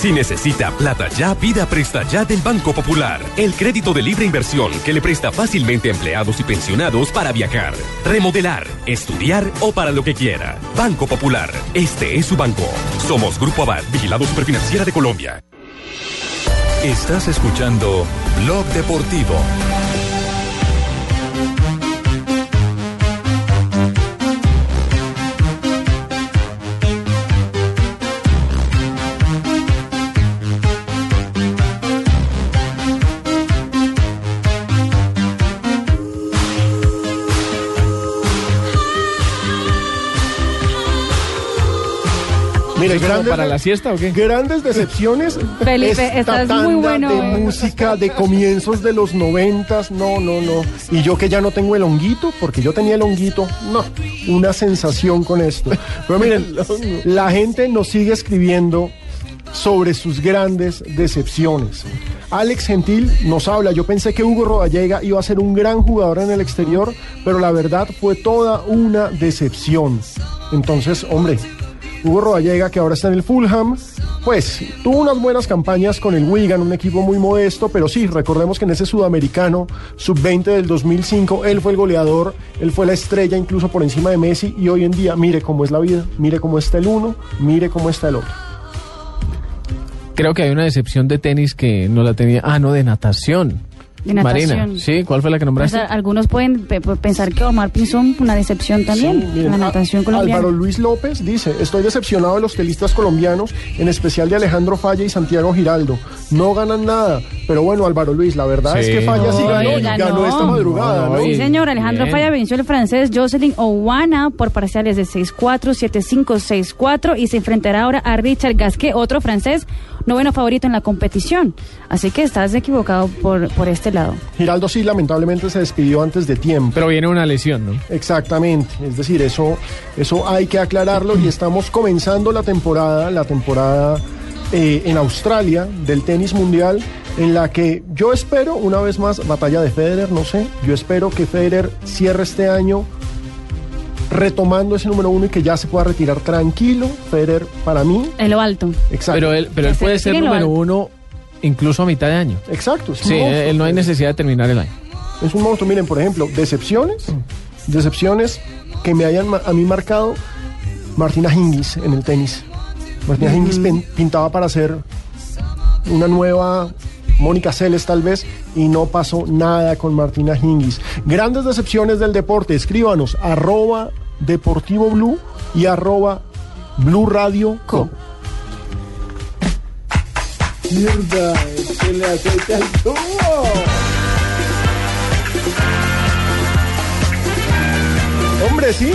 Si necesita plata ya, pida Presta Ya del Banco Popular. El crédito de libre inversión que le presta fácilmente a empleados y pensionados para viajar, remodelar, estudiar o para lo que quiera. Banco Popular. Este es su banco. Somos Grupo Abad, Vigilado Superfinanciera de Colombia.
Estás escuchando Blog Deportivo.
Hombre,
¿como
grandes
para la siesta o qué?
Grandes decepciones.
Felipe,
esta
estás
tanda
muy bueno,
de
eh.
música de comienzos de los noventas, no, no, no. Y yo que ya no tengo el honguito, porque yo tenía el honguito, no, una sensación con esto. Pero miren, la gente nos sigue escribiendo sobre sus grandes decepciones. Alex Gentil nos habla, yo pensé que Hugo Rodallega iba a ser un gran jugador en el exterior, pero la verdad fue toda una decepción. Entonces, hombre, Hugo Rodallega, que ahora está en el Fulham, pues tuvo unas buenas campañas con el Wigan, un equipo muy modesto, pero sí, recordemos que en ese sudamericano sub-20 del 2005, él fue el goleador, él fue la estrella incluso por encima de Messi y hoy en día, mire cómo es la vida, mire cómo está el uno, mire cómo está el otro.
Creo que hay una decepción de tenis que no la tenía. Ah, no, de natación.
De natación.
Marina, ¿sí? ¿Cuál fue la que
Pues,
nombraste?
a- algunos pueden pe- pe- pensar que Omar Pinzón fue una decepción también,
Sí,
la
a-
natación colombiana.
Álvaro Luis López dice, estoy decepcionado de los telistas colombianos, en especial de Alejandro Falla y Santiago Giraldo. No ganan nada, pero bueno, Álvaro Luis, la verdad es que Falla sí ganó,
ganó.
ganó esta madrugada, ¿no?
Sí, señor. Alejandro
Bien.
Falla venció al francés Jocelyn Owana por parciales de 6-4, 7-5, 6-4 y se enfrentará ahora a Richard Gasquet, otro francés, noveno favorito en la competición. Así que estás equivocado por, por este lado.
Giraldo sí, lamentablemente se despidió antes de tiempo.
Pero viene una lesión, ¿no?
Exactamente, es decir, eso, eso hay que aclararlo y estamos comenzando la temporada, la temporada eh, en Australia del tenis mundial, en la que yo espero, una vez más, batalla de Federer, no sé, yo espero que Federer cierre este año retomando ese número uno y que ya se pueda retirar tranquilo. Federer, para mí,
En lo alto.
exacto.
Pero él, pero él
se
puede ser número uno incluso a mitad de año.
Exacto,
Sí,
monstruo.
él no hay necesidad de terminar el año.
Es un monstruo. Miren, por ejemplo, decepciones. Decepciones que me hayan a mí marcado Martina Hingis en el tenis. Martina Hingis pin- pintaba para ser una nueva Mónica Celes tal vez y no pasó nada con Martina Hingis. Grandes decepciones del deporte. Escríbanos arroba Deportivo Blue y arroba Blue Radio Co. Mierda, se le aceita el tubo. Hombre, sí,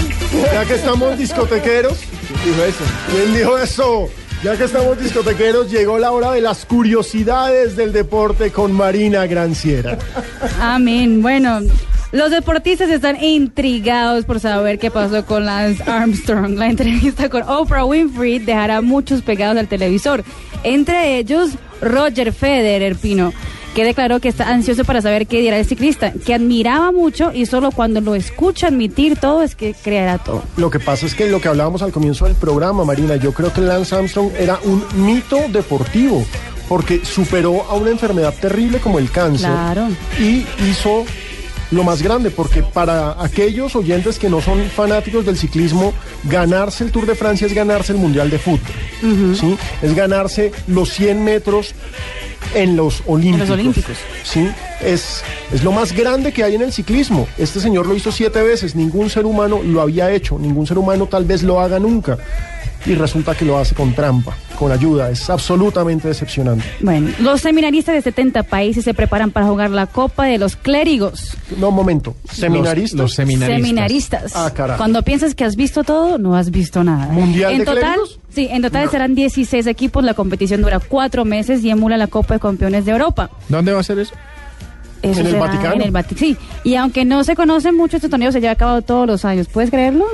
ya que estamos discotequeros.
Dijo eso.
¿Quién dijo eso? Ya que estamos discotequeros, llegó la hora de las curiosidades del deporte con Marina Granciera.
Amén. Bueno, los deportistas están intrigados por saber qué pasó con Lance Armstrong. La entrevista con Oprah Winfrey dejará muchos pegados al televisor. Entre ellos, Roger Federer Pino, que declaró que está ansioso para saber qué dirá el ciclista, que admiraba mucho y solo cuando lo escucha admitir todo es que creerá todo.
Lo que pasa es que lo que hablábamos al comienzo del programa, Marina, yo creo que Lance Armstrong era un mito deportivo, porque superó a una enfermedad terrible como el cáncer
Claro.
y hizo lo más grande, porque para aquellos oyentes que no son fanáticos del ciclismo, ganarse el Tour de Francia es ganarse el Mundial de Fútbol, ¿sí? Es ganarse los 100 metros en los Olímpicos.
Olímpicos.
Sí, es, es lo más grande que hay en el ciclismo. Este señor lo hizo siete veces, ningún ser humano lo había hecho, ningún ser humano tal vez lo haga nunca. Y resulta que lo hace con trampa, con ayuda. Es absolutamente decepcionante.
Bueno, los seminaristas de 70 países se preparan para jugar la Copa de los Clérigos.
No, un momento. ¿Seminaristas?
Los seminaristas.
Seminaristas.
Ah, carajo.
Cuando piensas que has visto todo, no has visto nada.
¿Mundial
en
de
total,
clérigos?
Sí, en total serán 16 equipos. La competición dura cuatro meses y emula la Copa de Campeones de Europa.
¿Dónde va a ser eso?
Eso
¿En el Vaticano?
En el Vati- sí. Y aunque no se conoce mucho, este torneo se lleva a cabo todos los años. ¿Puedes creerlo?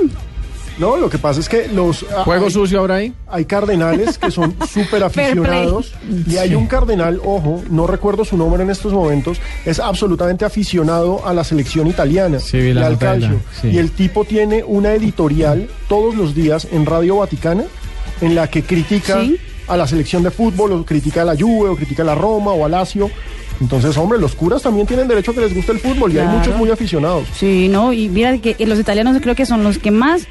No, lo que pasa es que los... ah,
¿Juego
hay-
sucio habrá ahí?
Hay cardenales que son súper aficionados y hay un cardenal, ojo, no recuerdo su nombre en estos momentos, es absolutamente aficionado a la selección italiana
Sí, vi
y
la
al calcio.
sí.
Y el tipo tiene una editorial todos los días en Radio Vaticana en la que critica
Sí.
a la selección de fútbol, o critica a la Juve, o critica a la Roma, o a Lazio. Entonces, hombre, los curas también tienen derecho a que les guste el fútbol y hay muchos muy aficionados.
Sí, no, y mira que los italianos creo que son los que más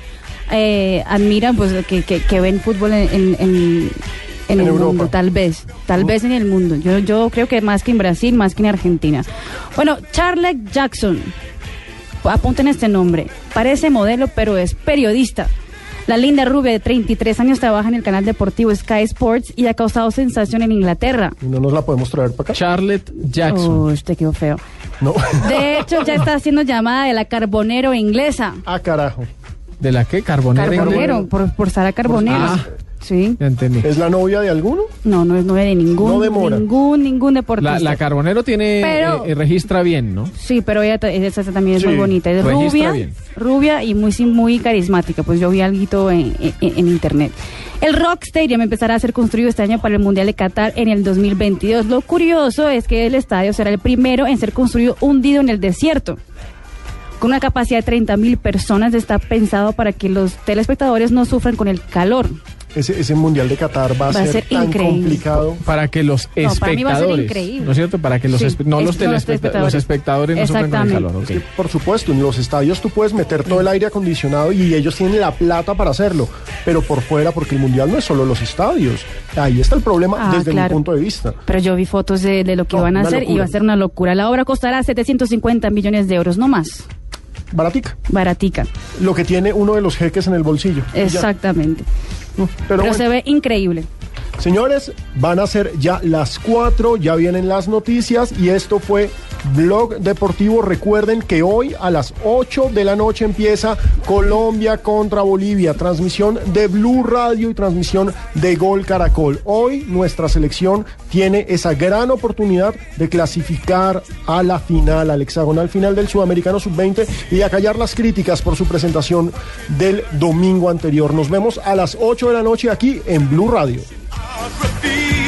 eh, admiran, pues, que, que, que ven fútbol en, en, en- en
En
el
Europa.
mundo, tal vez, tal vez en el mundo. Yo, yo creo que más que en Brasil, más que en Argentina. Bueno, Charlotte Jackson, apunten este nombre, parece modelo, pero es periodista. La linda rubia de 33 años trabaja en el canal deportivo Sky Sports y ha causado sensación en Inglaterra.
No nos la podemos traer para acá.
Charlotte Jackson.
Oh, usted quedó feo.
No.
De hecho, ya está haciendo llamada de la carbonero inglesa.
ah, carajo.
¿De la qué? ¿Carbonera?
Carbonero, por, por Sara Carbonero.
Ah,
Sí.
Ya entendí.
¿Es la novia de alguno?
No, no es novia de ningún,
No demora.
ningún, ningún deportista.
La, la Carbonero tiene,
Pero-
eh, eh, registra bien, ¿no?
Sí, pero ella esa, esa también es
Sí,
muy bonita. Es
registra
rubia,
bien.
rubia y muy, muy carismática. Pues yo vi algo en, en, en internet. El Rock Stadium empezará a ser construido este año para el Mundial de Qatar en el 2022. Lo curioso es que el estadio será el primero en ser construido hundido en el desierto. Con una capacidad de 30 mil personas está pensado para que los telespectadores no sufran con el calor.
Ese, ese Mundial de Qatar va a,
Va a
ser,
ser
tan
increíble.
complicado.
Para que los
No, para mí va a ser
espectadores.
increíble.
¿No es cierto? Para que los
Sí,
espe- no
es-
los,
no los telespectadores.
espectadores no sufran con el calor. ok.
Es que, por supuesto, en los estadios tú puedes meter todo el aire acondicionado y ellos tienen la plata para hacerlo, pero por fuera, porque el mundial no es solo los estadios. Ahí está el problema
Ah,
desde
claro.
mi punto de vista.
Pero yo vi fotos de, de lo que
No,
iban a hacer y va a ser una locura. La obra costará 750 millones de euros, no más.
Baratica.
Baratica.
Lo que tiene uno de los jeques en el bolsillo.
Exactamente.
Pero,
Pero,
bueno.
se ve increíble.
Señores, van a ser ya las 4, ya vienen las noticias y esto fue Blog Deportivo. Recuerden que hoy a las 8 de la noche empieza Colombia contra Bolivia, transmisión de Blue Radio y transmisión de Gol Caracol. Hoy nuestra selección tiene esa gran oportunidad de clasificar a la final, al hexagonal final del Sudamericano Sub-20 y acallar las críticas por su presentación del domingo anterior. Nos vemos a las 8 de la noche aquí en Blue Radio.
Geography.